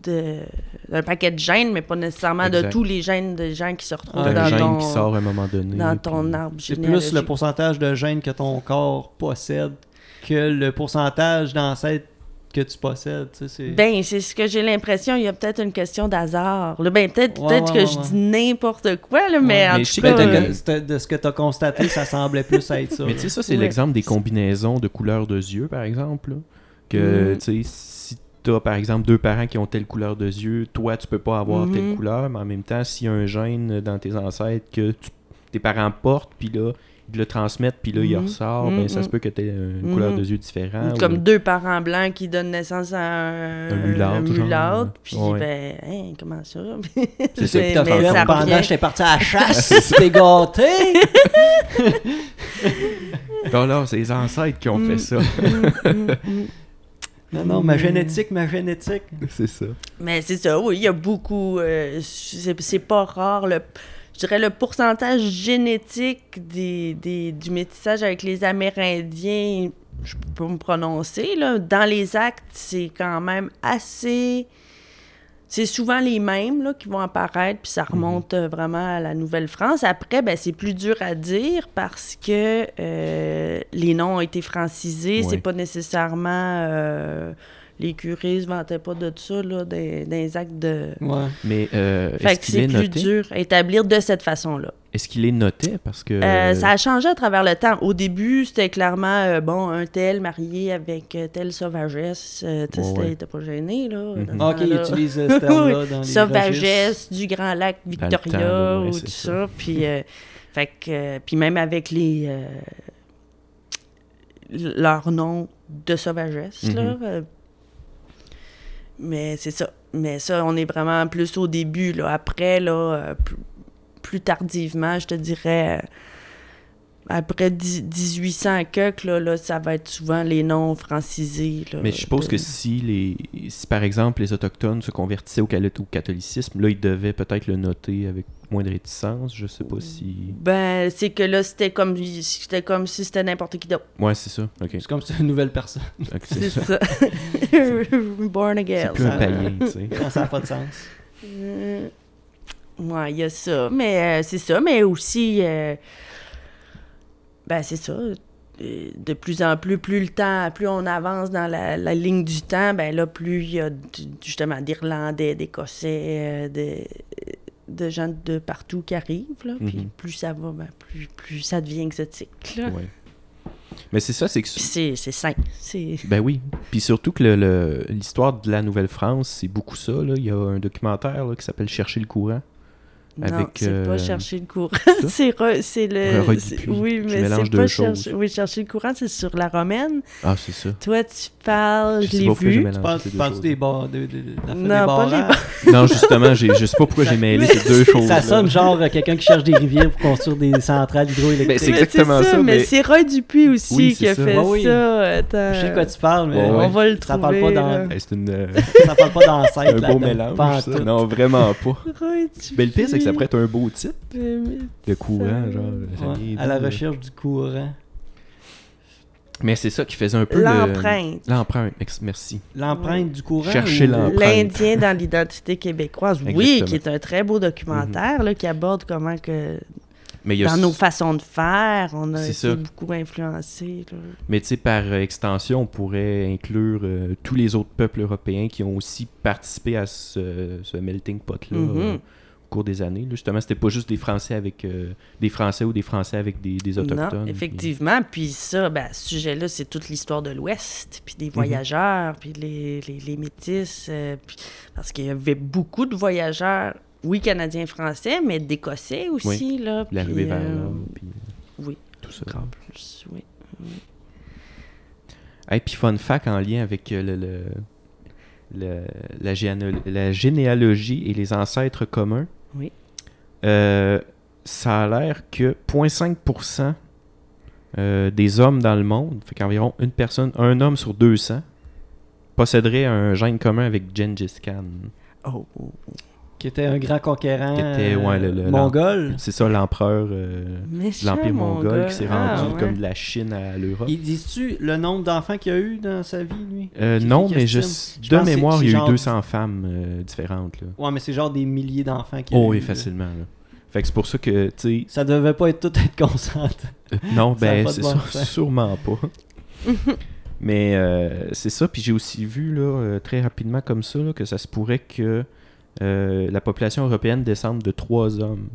de- d'un paquet de gènes, mais pas nécessairement de tous les gènes de gens qui se retrouvent Ah, dans un gène ton, qui sort à un moment donné. dans puis- ton arbre C'est plus le pourcentage de gènes que ton corps possède que le pourcentage d'ancêtres que tu possèdes. tu sais, c'est- Ben, c'est ce que j'ai l'impression. Il y a peut-être une question d'hasard. là. Ben, peut-être Ouais, peut-être ouais, que ouais, je ouais. dis n'importe quoi, là, mais Ouais, en tout cas... euh, de ce que tu as constaté, ça semblait plus être ça. Mais tu sais, ça, c'est Ouais. l'exemple des combinaisons de couleurs de yeux, par exemple. là. Que, Mhm. tu sais, si t'as, par exemple, deux parents qui ont telle couleur de yeux, toi, tu peux pas avoir telle Mhm. couleur, mais en même temps, s'il y a un gène dans tes ancêtres que tu- tes parents portent, puis là, ils le transmettent, puis là, il Mhm. ressort, Mhm. ben, ça se peut que tu aies une Mhm. couleur de yeux différente. Comme ou- deux parents blancs qui donnent naissance à un, Un mulâtre, puis Ouais. ben, hein, comment ça? C'est ça mais fait ça pendant que j'étais parti à la chasse, t'es gâté! Non, non, c'est les ancêtres qui ont Mm. fait ça. Non, non, ma génétique, ma génétique. c'est ça. Mais c'est ça, oui, il y a beaucoup. euh, c'est c'est pas rare. Le, je dirais le pourcentage génétique des, des- du métissage avec les Amérindiens, je peux pas me prononcer. Là. Dans les actes, c'est quand même assez. C'est souvent les mêmes là, qui vont apparaître, puis ça remonte euh, vraiment à la Nouvelle-France. Après, ben, c'est plus dur à dire parce que euh, les noms ont été francisés. C'est pas nécessairement euh, les curés se vantaient pas de ça, là, des, des actes de... Ouais. Mais euh, Fait est-ce que qu'il c'est est, plus noté? dur à établir de cette façon-là. Est-ce qu'il est noté? Parce que... Euh, ça a changé à travers le temps. Au début, c'était clairement, euh, bon, un tel marié avec euh, telle sauvagesse. euh, tu sais, Ouais, t'es pas gêné, là. Mhm. Ah, ok, il utilise euh, ce terme-là dans les. Sauvagesse du Grand Lac Victoria temps, là, ouais, ou tout ça. ça. Puis, euh, fait que, euh, puis même avec les... euh, leur nom de sauvagesse, là. Mais c'est ça. Mais ça, on est vraiment plus au début, là. Après, là, euh, plus, tardivement, je te dirais... euh, après dix- 1800 quelques, là, là, ça va être souvent les noms francisés. Là, Mais je suppose de- que si, les, si, par exemple, les Autochtones se convertissaient au catholicisme, là, ils devaient peut-être le noter avec moins de réticence. Je sais pas si... Ben, c'est que là, c'était comme, c'était comme si c'était n'importe qui d'autre. Ouais, c'est ça. OK. C'est comme si c'est une nouvelle personne. C'est ça. ça. Born again. C'est plus un ça- païen, tu sais. ça n'a pas de sens. Euh, ouais, il y a ça. Mais euh, c'est ça. Mais aussi, euh, ben, c'est ça. De plus en plus, plus le temps, plus on avance dans la, la ligne du temps, ben là, plus il y a du- justement d'Irlandais, d'Écossais, de, de gens de partout qui arrivent. Là. Puis Mhm. plus ça va, ben, plus, plus ça devient exotique. Là. Ouais. Mais c'est ça, c'est que... C'est. C'est... Ben oui. Puis surtout que le- le- l'histoire de la Nouvelle-France, c'est beaucoup ça. Là. Il y a un documentaire là, qui s'appelle Chercher le courant. Non, Avec, c'est euh, pas chercher le courant. ça? c'est re- c'est le. Roy c'est-. Oui, Je mais c'est deux pas chercher. Oui, chercher le courant, c'est sur la romaine. Ah, c'est ça. Toi, tu parles, Je je l'ai vu. Tu parles, des bars, de, de, de, de la Non, des pas les Non, justement, j'ai- je sais pas pourquoi j'ai mêlé Mais- ces deux choses. Ça sonne genre euh, quelqu'un qui cherche des rivières pour construire des centrales hydroélectriques. c'est Mais exactement ça, mais, mais- c'est Roy Dupuis aussi Oui, qui a ça. fait oui. ça. Attends. Je sais de quoi tu parles, mais On va le Ça trouver. parle pas dans- ça parle pas d'ancêtre. un beau mélange. Ça. Non, vraiment pas. Roy Dupuis. Ben, le pire, c'est que ça pourrait être un beau titre de courant, genre. Ouais, à la recherche du courant. Mais c'est ça qui faisait un peu le- L'empreinte. L'empreinte, ex- merci. L'empreinte du courant. Chercher l'empreinte. L'Indien dans l'identité québécoise, oui, Exactement. qui est un très beau documentaire là, qui aborde comment que Mais, a dans nos façons de faire, on a été ça. beaucoup influencé. Mais tu sais, par extension, on pourrait inclure euh, tous les autres peuples européens qui ont aussi participé à ce, ce melting pot-là Mhm. euh, cours des années. là. Justement, c'était pas juste des Français avec euh, des Français ou des Français avec des, des autochtones. Non, effectivement. Puis ça, ben, ce sujet-là, c'est toute l'histoire de l'Ouest, puis Mhm. des voyageurs, puis les, les, les métis. euh, puis- parce qu'il y avait beaucoup de voyageurs, oui, canadiens-français, mais d'Écossais aussi. Là, Puis l'arrivée vers euh, puis oui. tout ça. Plus, oui. Et puis fun fact en lien avec euh, le, la généalogie et les ancêtres communs. Oui. Euh, ça a l'air que 0.5% euh, des hommes dans le monde, fait qu'environ une personne, un homme sur 200, posséderait un gène commun avec Gengis Khan. Oh, oh, oh. Qui était un grand conquérant Qui était, ouais, le- le- mongol. C'est ça l'empereur euh, de l'Empire mon mongol qui s'est Ah, rendu ouais. comme de la Chine à l'Europe. Il dis-tu le nombre d'enfants qu'il a eu dans sa vie, lui? Euh, non, mais je, de mémoire, il y a eu genre- 200 femmes euh, différentes. Là. Ouais, mais c'est genre des milliers d'enfants qu'il a Oh, eu, oui, facilement. Là. Fait que c'est pour ça que, tu sais, Ça devait pas être tout être concentré. euh, non, ben, c'est bon sûr- sûrement pas. Mais euh, c'est ça, puis j'ai aussi vu, là, euh, très rapidement comme ça, là, que ça se pourrait que euh, la population européenne descende de trois hommes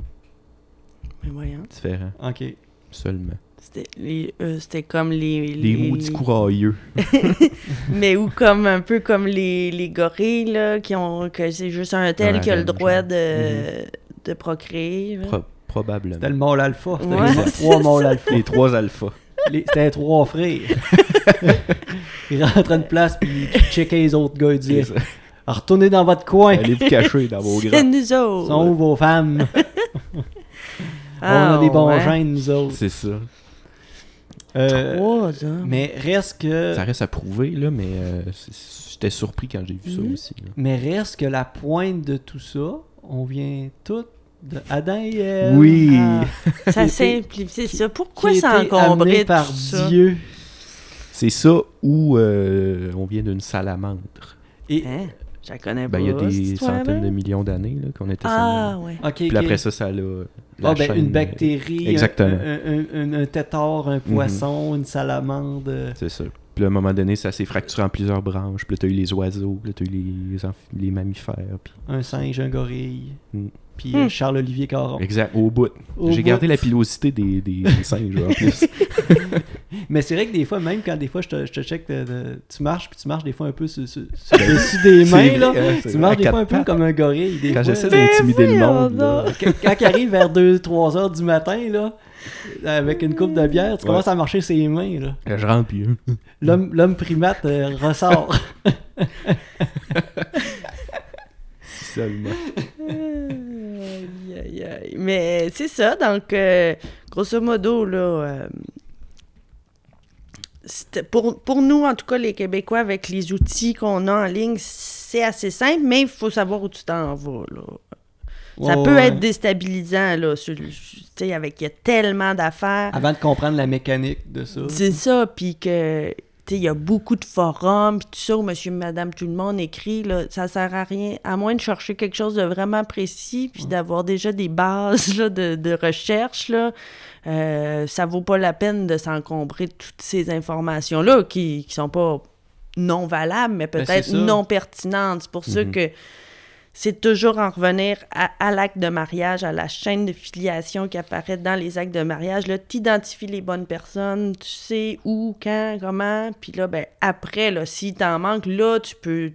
Mais voyons. différents Ok. seulement. C'était les- euh, c'était comme les. Les maudits courailleux. Mais ou comme un peu comme les, les gorilles, là, qui ont. que c'est juste un tel Ouais, qui a le droit genre. de, de procréer. Pro- probablement. C'était le mâle alpha. Ouais. les trois mâles alpha. Les trois alphas. Les- C'était les trois frères. ils rentraient une place puis ils checkaient les autres gars. Ils disaient Retournez dans votre coin. Allez vous cacher dans vos C'est grands. nous autres. Sont où vos femmes? Ah, On a des bons ouais. gènes, nous autres. C'est ça. Euh, Trois hommes. mais reste que. Ça reste à prouver, là, mais euh, j'étais surpris quand j'ai vu ça Mhm. aussi. là. Mais reste que la pointe de tout ça, on vient tout de Adam et Ève. Oui. Ah, Ça simplifie ça. Pourquoi ça encombrait tout par ça? Dieu? C'est ça où euh, on vient d'une salamandre. Et, Hein? Je la connais Ben, pas. il y a des centaines de millions d'années là, qu'on était Ah, ouais. ok, Puis après ça, ça a la Ah, ben, une euh, bactérie, un- exactement. Un, un, un- un tétard, un Mhm. poisson, une salamande. euh, C'est ça. Puis à un moment donné, ça s'est fracturé en plusieurs branches. Puis là, t'as eu les oiseaux, puis là, t'as eu les, les mammifères. Puis... Un singe, un gorille. Mm. Puis Hmm. euh, Charles-Olivier Caron. Exact, au bout. Au J'ai bout. gardé la pilosité des, des, des singes, en plus. Mais c'est vrai que des fois, même quand des fois je te, je te check, de- de- tu marches, puis tu marches des fois un peu sur, sur- sur le dessus des mains, là. vrai, c'est Tu marches des fois un peu pattes. comme un gorille. Des Quand fois, j'essaie d'intimider le monde, là, quand, quand il arrive vers 2-3 heures du matin, là, avec une coupe de bière, tu Ouais. commences à marcher ses mains, là. je rentre puis euh, L'homme l'homme primate euh, ressort. si seulement. Aïe, aïe, aïe. Mais c'est ça, donc, euh, grosso modo, là, euh, pour, pour nous, en tout cas, les Québécois, avec les outils qu'on a en ligne, c'est assez simple, mais il faut savoir où tu t'en vas, là. Ça Ouais, peut ouais. être déstabilisant, là, tu sais, avec, il y a tellement d'affaires. Avant de comprendre la mécanique de ça. C'est ça, puis que, tu sais, il y a beaucoup de forums, puis tout ça, où monsieur, madame, tout le monde écrit, là, ça sert à rien, à moins de chercher quelque chose de vraiment précis, puis d'avoir déjà des bases, là, de, de recherche, là, euh, ça vaut pas la peine de s'encombrer de toutes ces informations-là, qui, qui sont pas non valables, mais Ben, peut-être non pertinentes. C'est pour ça Mhm. que c'est toujours en revenir à, à l'acte de mariage, à la chaîne de filiation qui apparaît dans les actes de mariage. Là, tu identifies les bonnes personnes, tu sais où, quand, comment. Puis là, ben, après, là, s'il t'en manque, là, tu peux.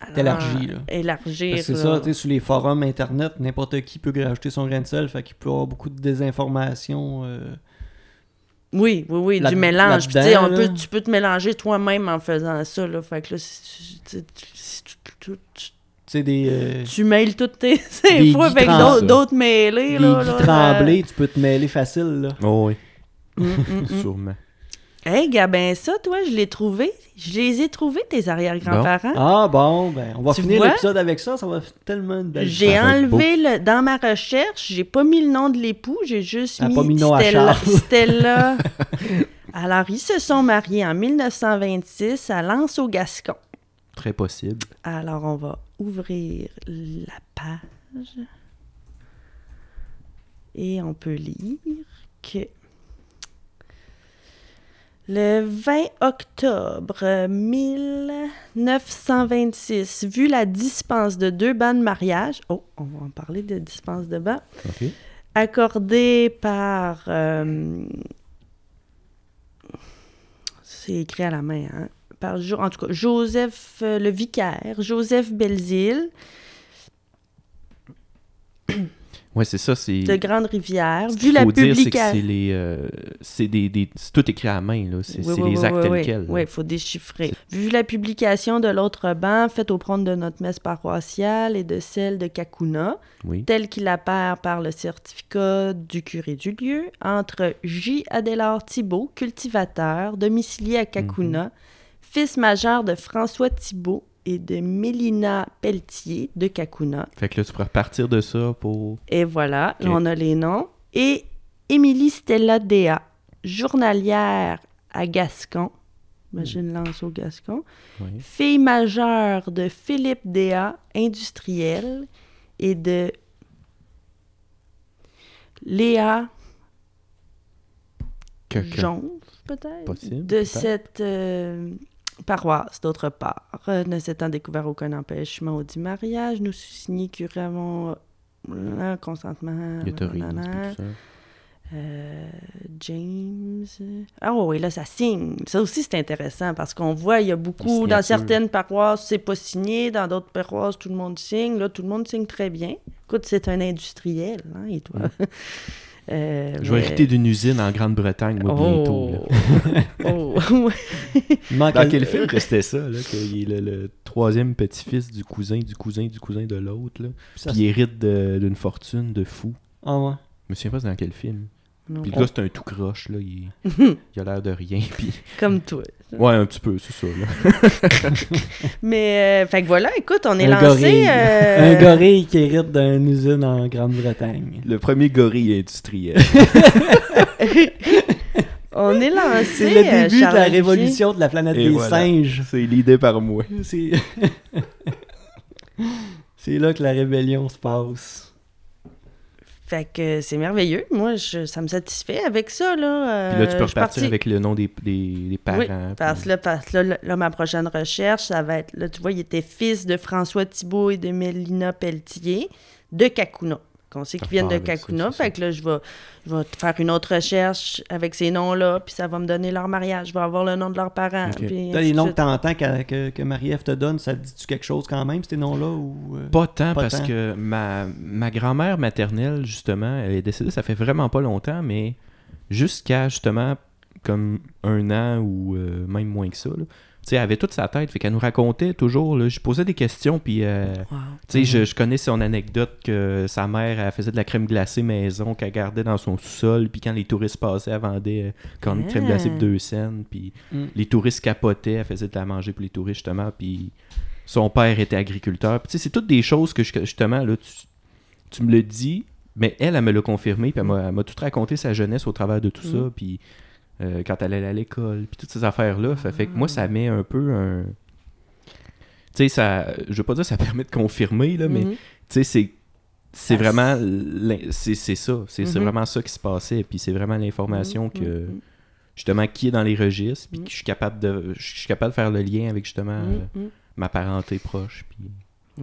alors, T'élargis, là. Élargir. C'est ça, tu sais, sur les forums internet, n'importe qui peut rajouter son grain de sel, fait qu'il peut y avoir beaucoup de désinformation. euh, Oui, oui, oui, du mélange. Puis, tu sais, là-dedans, on peut, là. tu peux te mélanger toi-même en faisant ça. Là. Fait que là, si tu, tu- tu- sais, des, euh, tu mêles toutes tes infos avec d'autres- mêlés. des là, là, tu peux te mêler facile, là. Oh oui. Hum, hum, hum. sûrement. Hey, Gabin, ça, toi, je l'ai trouvé. Je les ai trouvés, tes arrière-grands-parents. Ah bon, ben, on va Tu finir l'épisode avec ça, ça va être tellement une belle J'ai enlevé le, dans ma recherche, j'ai pas mis le nom de l'époux, j'ai juste Ah, mis, pas mis le nom à Stella. Stella. Alors, ils se sont mariés en 1926 à Lens au Gascon. Très possible. Alors, on va ouvrir la page et on peut lire que le 20 octobre 1926, vu la dispense de deux bans de mariage, oh, on va en parler de dispense de ban, OK. accordée par. euh, c'est écrit à la main, hein? Par, Jo- en tout cas, Joseph, euh, le vicaire, Joseph Belzile, Ouais, c'est ça. C'est. de Grande-Rivière, Ce vu la faut dire, c'est que publication. c'est les. euh, c'est des, des- c'est tout écrit à la main, là. C'est les actes tels quels. Oui, il faut déchiffrer. Vu la publication de l'autre banc faite au prône de notre messe paroissiale et de celle de Kakuna, Oui. tel qu'il apparaît par le certificat du curé du lieu, entre J. Adélard Thibault, cultivateur, domicilié à Kakuna, fils majeur de François Thibault et de Mélina Pelletier de Kakuna. Fait que là, tu pourrais repartir de ça pour. Et voilà, là, on a les noms. Et Émilie Stella Déa, journalière à Gascon. Imagine lance au Gascon. Oui. Fille majeure de Philippe Déa, industriel, et de Léa Jonve, peut-être, Possible, de cette euh, paroisse, d'autre part. Euh, ne s'étant découvert aucun empêchement au dit mariage, nous signés curément euh, consentement. Il autorise, nanana. tout ça. Euh, James. Ah oui, là, ça signe. Ça aussi, c'est intéressant parce qu'on voit, il y a beaucoup, dans certaines paroisses, c'est pas signé, dans d'autres paroisses, tout le monde signe. Là, tout le monde signe très bien. Écoute, c'est un industriel, hein, et toi? Euh, Je vais mais- hériter d'une usine en Grande-Bretagne, moi, bientôt. Oh! oh. Il manque Dans un- quel film que c'était ça, là, qu'il est le, le troisième petit-fils du cousin, du cousin, du cousin de l'autre, là, Ça puis il hérite de- d'une fortune de fou? Ah ouais. Je me souviens pas c'est dans quel film. Puis le gars, c'est un tout croche, là, il, il a l'air de rien, puis... Comme toi. Ouais, un petit peu, c'est ça, là. Mais, euh, fait que voilà, écoute, on est Un lancé. gorille. euh, Un gorille qui hérite d'une usine en Grande-Bretagne. Le premier gorille industriel. on est lancé. C'est le euh, début de la révolution de la planète Et des voilà. singes. c'est l'idée par moi. C'est... C'est là que la rébellion se passe. Fait que c'est merveilleux. Moi, je- ça me satisfait avec ça. Là, Puis là, tu Euh, peux suis repartir partie- avec le nom des, des, des parents. Oui, puis- parce, que là, parce que là, là, là, ma prochaine recherche, ça va être, là, tu vois, il était fils de François Thibault et de Mélina Pelletier de Kakuna. On sait qu'ils viennent de ça, Kakuna, ça. fait que là, je vais, je vais faire une autre recherche avec ces noms-là, puis ça va me donner leur mariage, je vais avoir le nom de leurs parents. Puis Là, les noms que suite. t'entends que, que, que Marie-Ève te donne, ça te dit-tu quelque chose quand même, ces noms-là? ou euh? Pas tant, Pas parce tant? que ma, ma grand-mère maternelle, justement, elle est décédée, ça fait vraiment pas longtemps, mais jusqu'à justement comme un an ou euh, même moins que ça, là, tu elle avait toute sa tête, fait qu'elle nous racontait toujours, là, je posais des questions, puis euh, Wow. tu sais, je, je connais son anecdote que sa mère, elle faisait de la crème glacée maison qu'elle gardait dans son sous-sol, puis quand les touristes passaient, elle vendait euh, quand une crème glacée pour Ah. deux cents, puis Mm. les touristes capotaient, elle faisait de la manger pour les touristes, justement, puis son père était agriculteur. Puis, c'est toutes des choses que, je- justement, là, tu, tu me le dis, mais elle, elle me l'a confirmé, puis elle m'a- tout raconté sa jeunesse au travers de tout ça, Mm. puis euh, quand elle allait à l'école, puis toutes ces affaires-là. Ça fait que moi, ça met un peu un... Tu sais, ça... Je veux pas dire que ça permet de confirmer, là, mais Mhm. tu sais, c'est... C'est vraiment... C'est c'est ça. C'est c'est Mhm. vraiment ça qui se passait. Puis c'est vraiment l'information Mhm, que justement qui est dans les registres puis Mm. que je suis capable de je suis capable de faire le lien avec justement euh, ma parenté proche puis.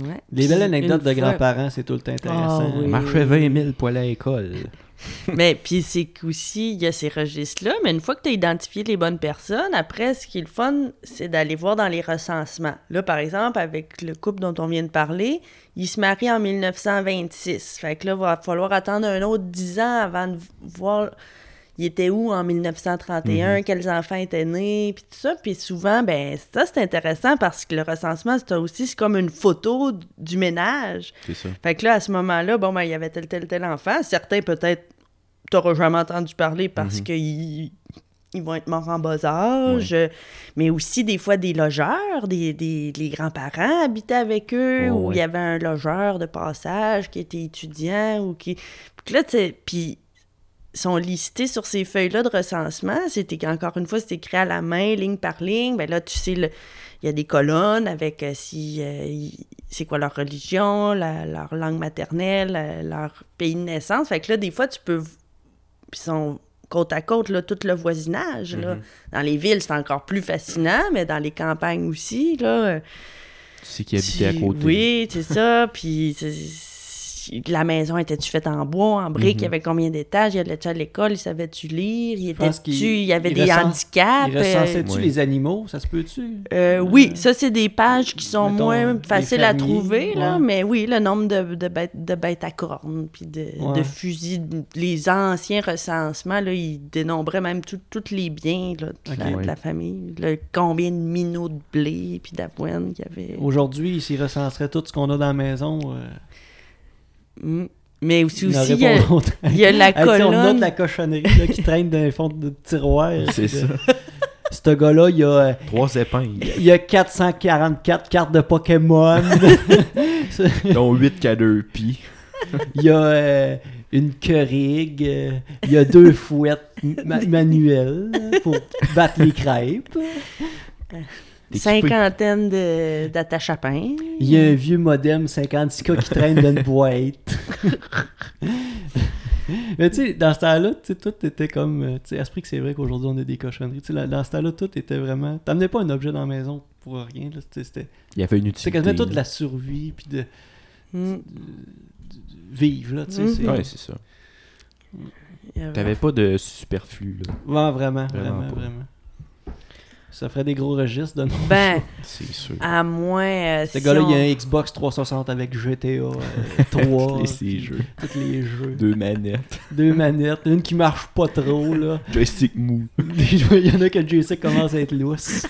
Ouais. Les belles anecdotes de fois- grands-parents, c'est tout le temps intéressant. Ah oui. marchait 20 000 poils à l'école Mais puis c'est qu'aussi, il y a ces registres-là, mais une fois que tu as identifié les bonnes personnes, après, ce qui est le fun, c'est d'aller voir dans les recensements. Là, par exemple, avec le couple dont on vient de parler, ils se marient en 1926. Fait que là, il va falloir attendre un autre 10 ans avant de voir il était où en 1931, quels enfants étaient nés, puis tout ça. Puis souvent, ben ça, c'est intéressant parce que le recensement, c'est aussi c'est comme une photo du ménage. c'est ça Fait que là, à ce moment-là, bon, ben, il y avait tel, tel, tel enfant. Certains, peut-être, t'auras jamais entendu parler parce Mhm. qu'ils ils vont être morts en bas âge. Mais aussi, des fois, des logeurs, des, des- les grands-parents habitaient avec eux, Oh, ou il y avait un logeur de passage qui était étudiant, ou qui... Puis là, tu sais, puis sont listés sur ces feuilles-là de recensement. C'était encore une fois, c'est écrit à la main, ligne par ligne. Ben là, tu sais, il y a des colonnes avec euh, si euh, y- c'est quoi leur religion, la- leur langue maternelle, euh, leur pays de naissance. Fait que là, des fois, tu peux. ils sont côte à côte, là, tout le voisinage. Là. Mhm. Dans les villes, c'est encore plus fascinant, mais dans les campagnes aussi, là. tu sais qui habitait à côté Oui, c'est ça. Puis c'est- la maison était-tu faite en bois, en briques? Il y Mhm. avait combien d'étages? Il allait-tu à l'école? Il savait-tu lire? Il était-tu... Il y avait il des recense- handicaps? Ils euh, recensaient-tu Ouais. les animaux? Ça se peut-tu? euh, oui, ça, c'est des pages qui sont Mettons, moins les faciles à trouver, là, mais oui, le nombre de, de bêtes, de bêtes à cornes, puis de, Ouais. de fusils, les anciens recensements, là, ils dénombraient même tous les biens là, de, la, de famille, le, combien de minots de blé, puis d'avoine qu'il y avait. Aujourd'hui, s'ils recenseraient tout ce qu'on a dans la maison, euh, Mm. Mais aussi, il y a- pas longtemps. il y a la sais, on a de colonne. la cochonnerie là, qui traîne dans les fonds de tiroir. c'est Puis, ça euh, Ce gars-là, il y a, euh, trois épingles il y a 444 cartes de Pokémon. dont 8 qu'à deux pis Il y a euh, une euh, il y a deux fouettes ma- manuelles euh, pour battre les crêpes. Cinquantaine de- d'attaches à pain. Il y a un vieux modem 56K qui traîne dans une boîte. Mais tu sais, dans ce temps-là, tu sais, tout était comme. euh, Tu sais, esprit que c'est vrai qu'aujourd'hui on a des cochonneries. Tu sais, là, dans ce temps-là, tout était vraiment. T'amenais pas un objet dans la maison pour rien. là. C'était- C'était il y avait une c'était utilité quasiment toute la survie puis de, Mm. de vivre. Là, tu sais, Mhm. c'est- ouais c'est ça Il y avait- t'avais pas de superflu là Ouais, vraiment, Vraiment vraiment. Ça ferait des gros registres de nom. Ben, c'est sûr à moins. euh, Ce si gars-là, on- il y a un Xbox 360 avec GTA euh, 3. Les- ces puis jeux. Tous les jeux. deux manettes Deux manettes. Une qui marche pas trop, là. joystick mou Il y en a que le joystick commence à être lousse.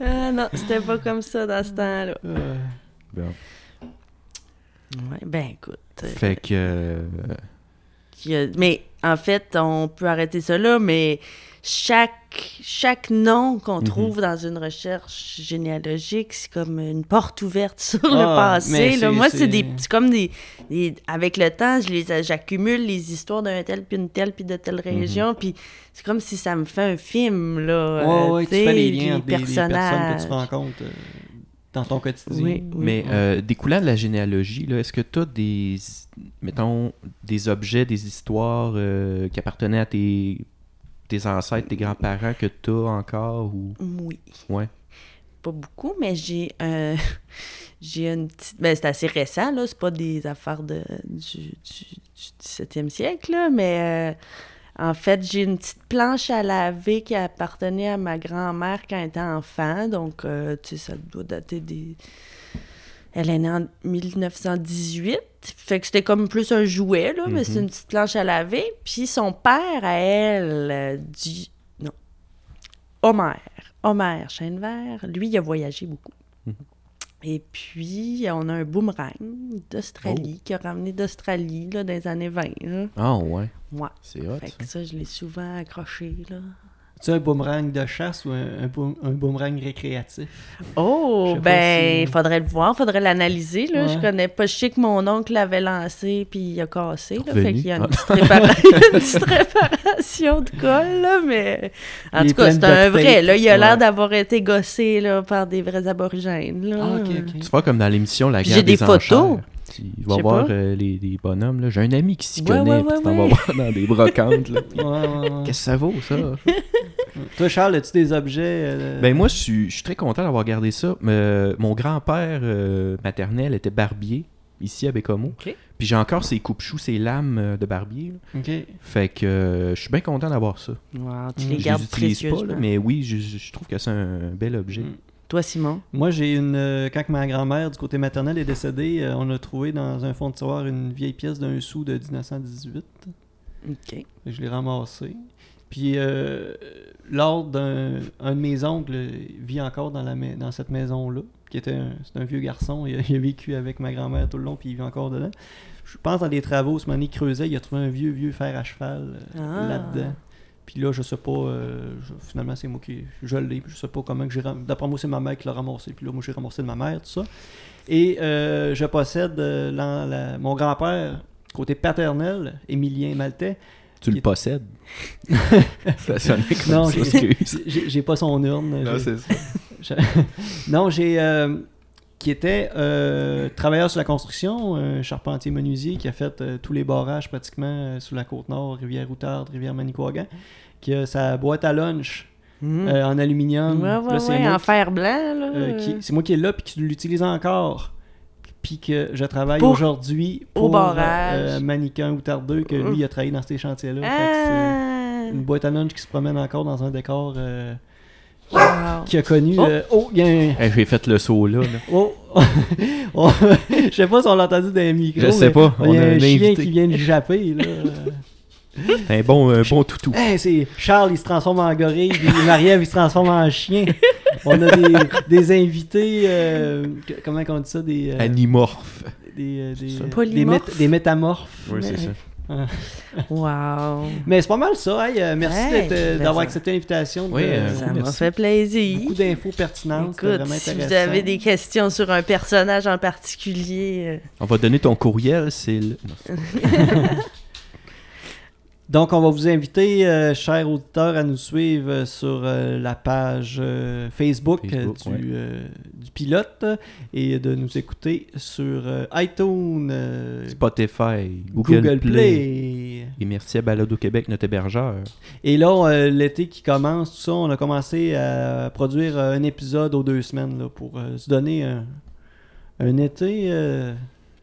Ah non, c'était pas comme ça dans ce temps-là. Euh, Bon. Ouais, ben écoute. euh, fait que euh, Mais en fait, on peut arrêter ça là, mais chaque, chaque nom qu'on Mhm. trouve dans une recherche généalogique, c'est comme une porte ouverte sur Ah, le mais passé. là. Moi, c'est des, c'est comme des, des- Avec le temps, je les, j'accumule les histoires d'un tel, puis une telle, puis de telle région, puis c'est comme si ça me fait un film, là. ouais, euh, ouais, tu fais les liens entre des, des personnages. personnes que tu rencontres euh, dans ton quotidien. Oui, oui. Mais euh, découlant de la généalogie, là, est-ce que tu as des, mettons, des objets, des histoires euh, qui appartenaient à tes, tes ancêtres, tes grands-parents que tu as encore ou... Oui. Ouais. Pas beaucoup, mais j'ai un. J'ai une petite. Ben, c'est assez récent, là. C'est pas des affaires de, du, du, du 17e siècle, là. Mais euh, en fait, j'ai une petite planche à laver qui appartenait à ma grand-mère quand elle était enfant. Donc, euh, tu sais, ça doit dater des. Elle est née en 1918. Fait que c'était comme plus un jouet, là. Mais Mhm. c'est une petite planche à laver. Puis son père, à elle, euh, dit. Non. Homer. Homer Chaîne-Vert, lui, il a voyagé beaucoup. Mhm. Et puis, on a un boomerang d'Australie qui a ramené d'Australie là, dans les années 20. Là. Ah ouais, Ouais. c'est hot Fait que ça, je l'ai souvent accroché. Là. Tu un boomerang de chasse ou un, un, boom- un boomerang récréatif? Oh, ben, si- faudrait le voir, faudrait l'analyser. Là. Je connais pas. Je sais que mon oncle l'avait lancé puis il a cassé. Là, fait qu'il y a une Ah. petite, répara- il y a une petite réparation de colle, là, mais en Il tout cas, c'est un vrai. Là, il a l'air d'avoir été gossé là, par des vrais aborigènes. Là. Ah, ok, ok. Tu vois comme dans l'émission La guerre j'ai des des enchères. Tu vas voir euh, les, les bonhommes. là. J'ai un ami qui s'y Ouais, connaît, ouais, puis ouais, tu t'en vas ouais. voir dans des brocantes. là. Qu'est-ce que ça vaut, ça? Toi, Charles, as-tu des objets euh, Ben moi, je suis, je suis très content d'avoir gardé ça. Euh, mon grand-père euh, maternel était barbier, ici à Bécomo. Puis j'ai encore ses coupe-choux, ses lames euh, de barbier. Fait que euh, je suis bien content d'avoir ça. Wow, tu les Je gardes les utilise pas, là, mais oui, je trouve que c'est un bel objet. Mm. Toi, Simon? Moi, j'ai une. euh, quand ma grand-mère du côté maternel est décédée, euh, on a trouvé dans un fond de tiroir une vieille pièce d'un sou de 1918. OK. Je l'ai ramassé. Puis, euh, lors d'un un de mes oncles vit encore dans, la, dans cette maison-là, qui était un, c'est un vieux garçon. Il a, il a vécu avec ma grand-mère tout le long, puis il vit encore dedans. Je pense dans les travaux, ce moment il creusait, il a trouvé un vieux, vieux fer à cheval euh, Ah. là-dedans. Puis là, je sais pas, euh, je- finalement, c'est moi qui. Je l'ai, puis je sais pas comment que j'ai. D'après moi, c'est ma mère qui l'a ramassé. Puis là, moi, j'ai ramassé de ma mère, tout ça. Et euh, je possède euh, la- mon grand-père, côté paternel, Émilien Maltais. Tu le possèdes? ça sonnait comme Non, j'ai- j'ai j'ai pas son urne. Non, j'ai- c'est ça. non, j'ai. Euh, qui était euh, travailleur sur la construction, un charpentier menuisier qui a fait euh, tous les barrages pratiquement euh, sur la côte nord, Rivière-Outarde, Rivière-Manicouagan, qui a sa boîte à lunch Mm. euh, en aluminium. ouais, ouais, Là, c'est ouais, moi en qui- fer blanc, là. euh, qui- c'est moi qui est là puis qui l'utilise encore. Puis que je travaille Pour- aujourd'hui au pour barrage. euh, Manican Outardeux, que lui il a travaillé dans ces chantiers-là. Fait que c'est Ah! une boîte à lunch qui se promène encore dans un décor euh, Wow. qui a connu. Oh! euh, Oh, il y a un. Hey, J'ai fait le saut là. là. Oh! Oh, Je sais pas si on l'a entendu dans les micros. Je sais pas, Il y on a a un un chien qui vient de japper. Là. Un bon, un bon toutou. Hey, c'est Charles, il se transforme en gorille, puis Marie-Ève, il se transforme en chien. On a des, des invités, euh, comment on dit ça, des, euh, Animorphe. des, euh, des, ça? des, Polymorphes. mét- des métamorphes. Oui, c'est ça. Wow. Mais c'est pas mal ça. hey, euh, merci Hey, euh, ben d'avoir ça- accepté l'invitation. Oui, de- euh, Ça m'a fait plaisir. beaucoup d'infos pertinentes. Écoute, vraiment si vous avez des questions sur un personnage en particulier, On va donner ton courriel, c'est le... Donc, on va vous inviter, euh, chers auditeurs, à nous suivre euh, sur euh, la page Facebook, Facebook, du, ouais. du pilote et de nous écouter sur iTunes, Spotify, Google, Google, Play. Play. Et merci à Balado Québec, notre hébergeur. Et là, l'été qui commence, tout ça, on a commencé à produire un épisode aux deux semaines là, pour se donner un, un été.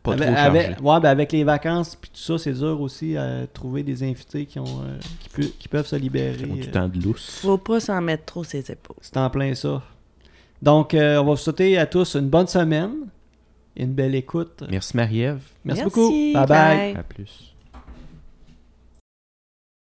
Pas avec, trop chargé. avec- ouais, ben avec les vacances puis tout ça, c'est dur aussi à trouver des invités qui, ont, euh, qui, pu- qui peuvent se libérer. Ils ont du euh, temps de lousse. faut pas s'en mettre trop ses épaules. C'est en plein ça. Donc, euh, on va vous souhaiter à tous une bonne semaine et une belle écoute. Merci Marie-Ève. Merci, Merci, beaucoup. bye. bye. bye. À plus.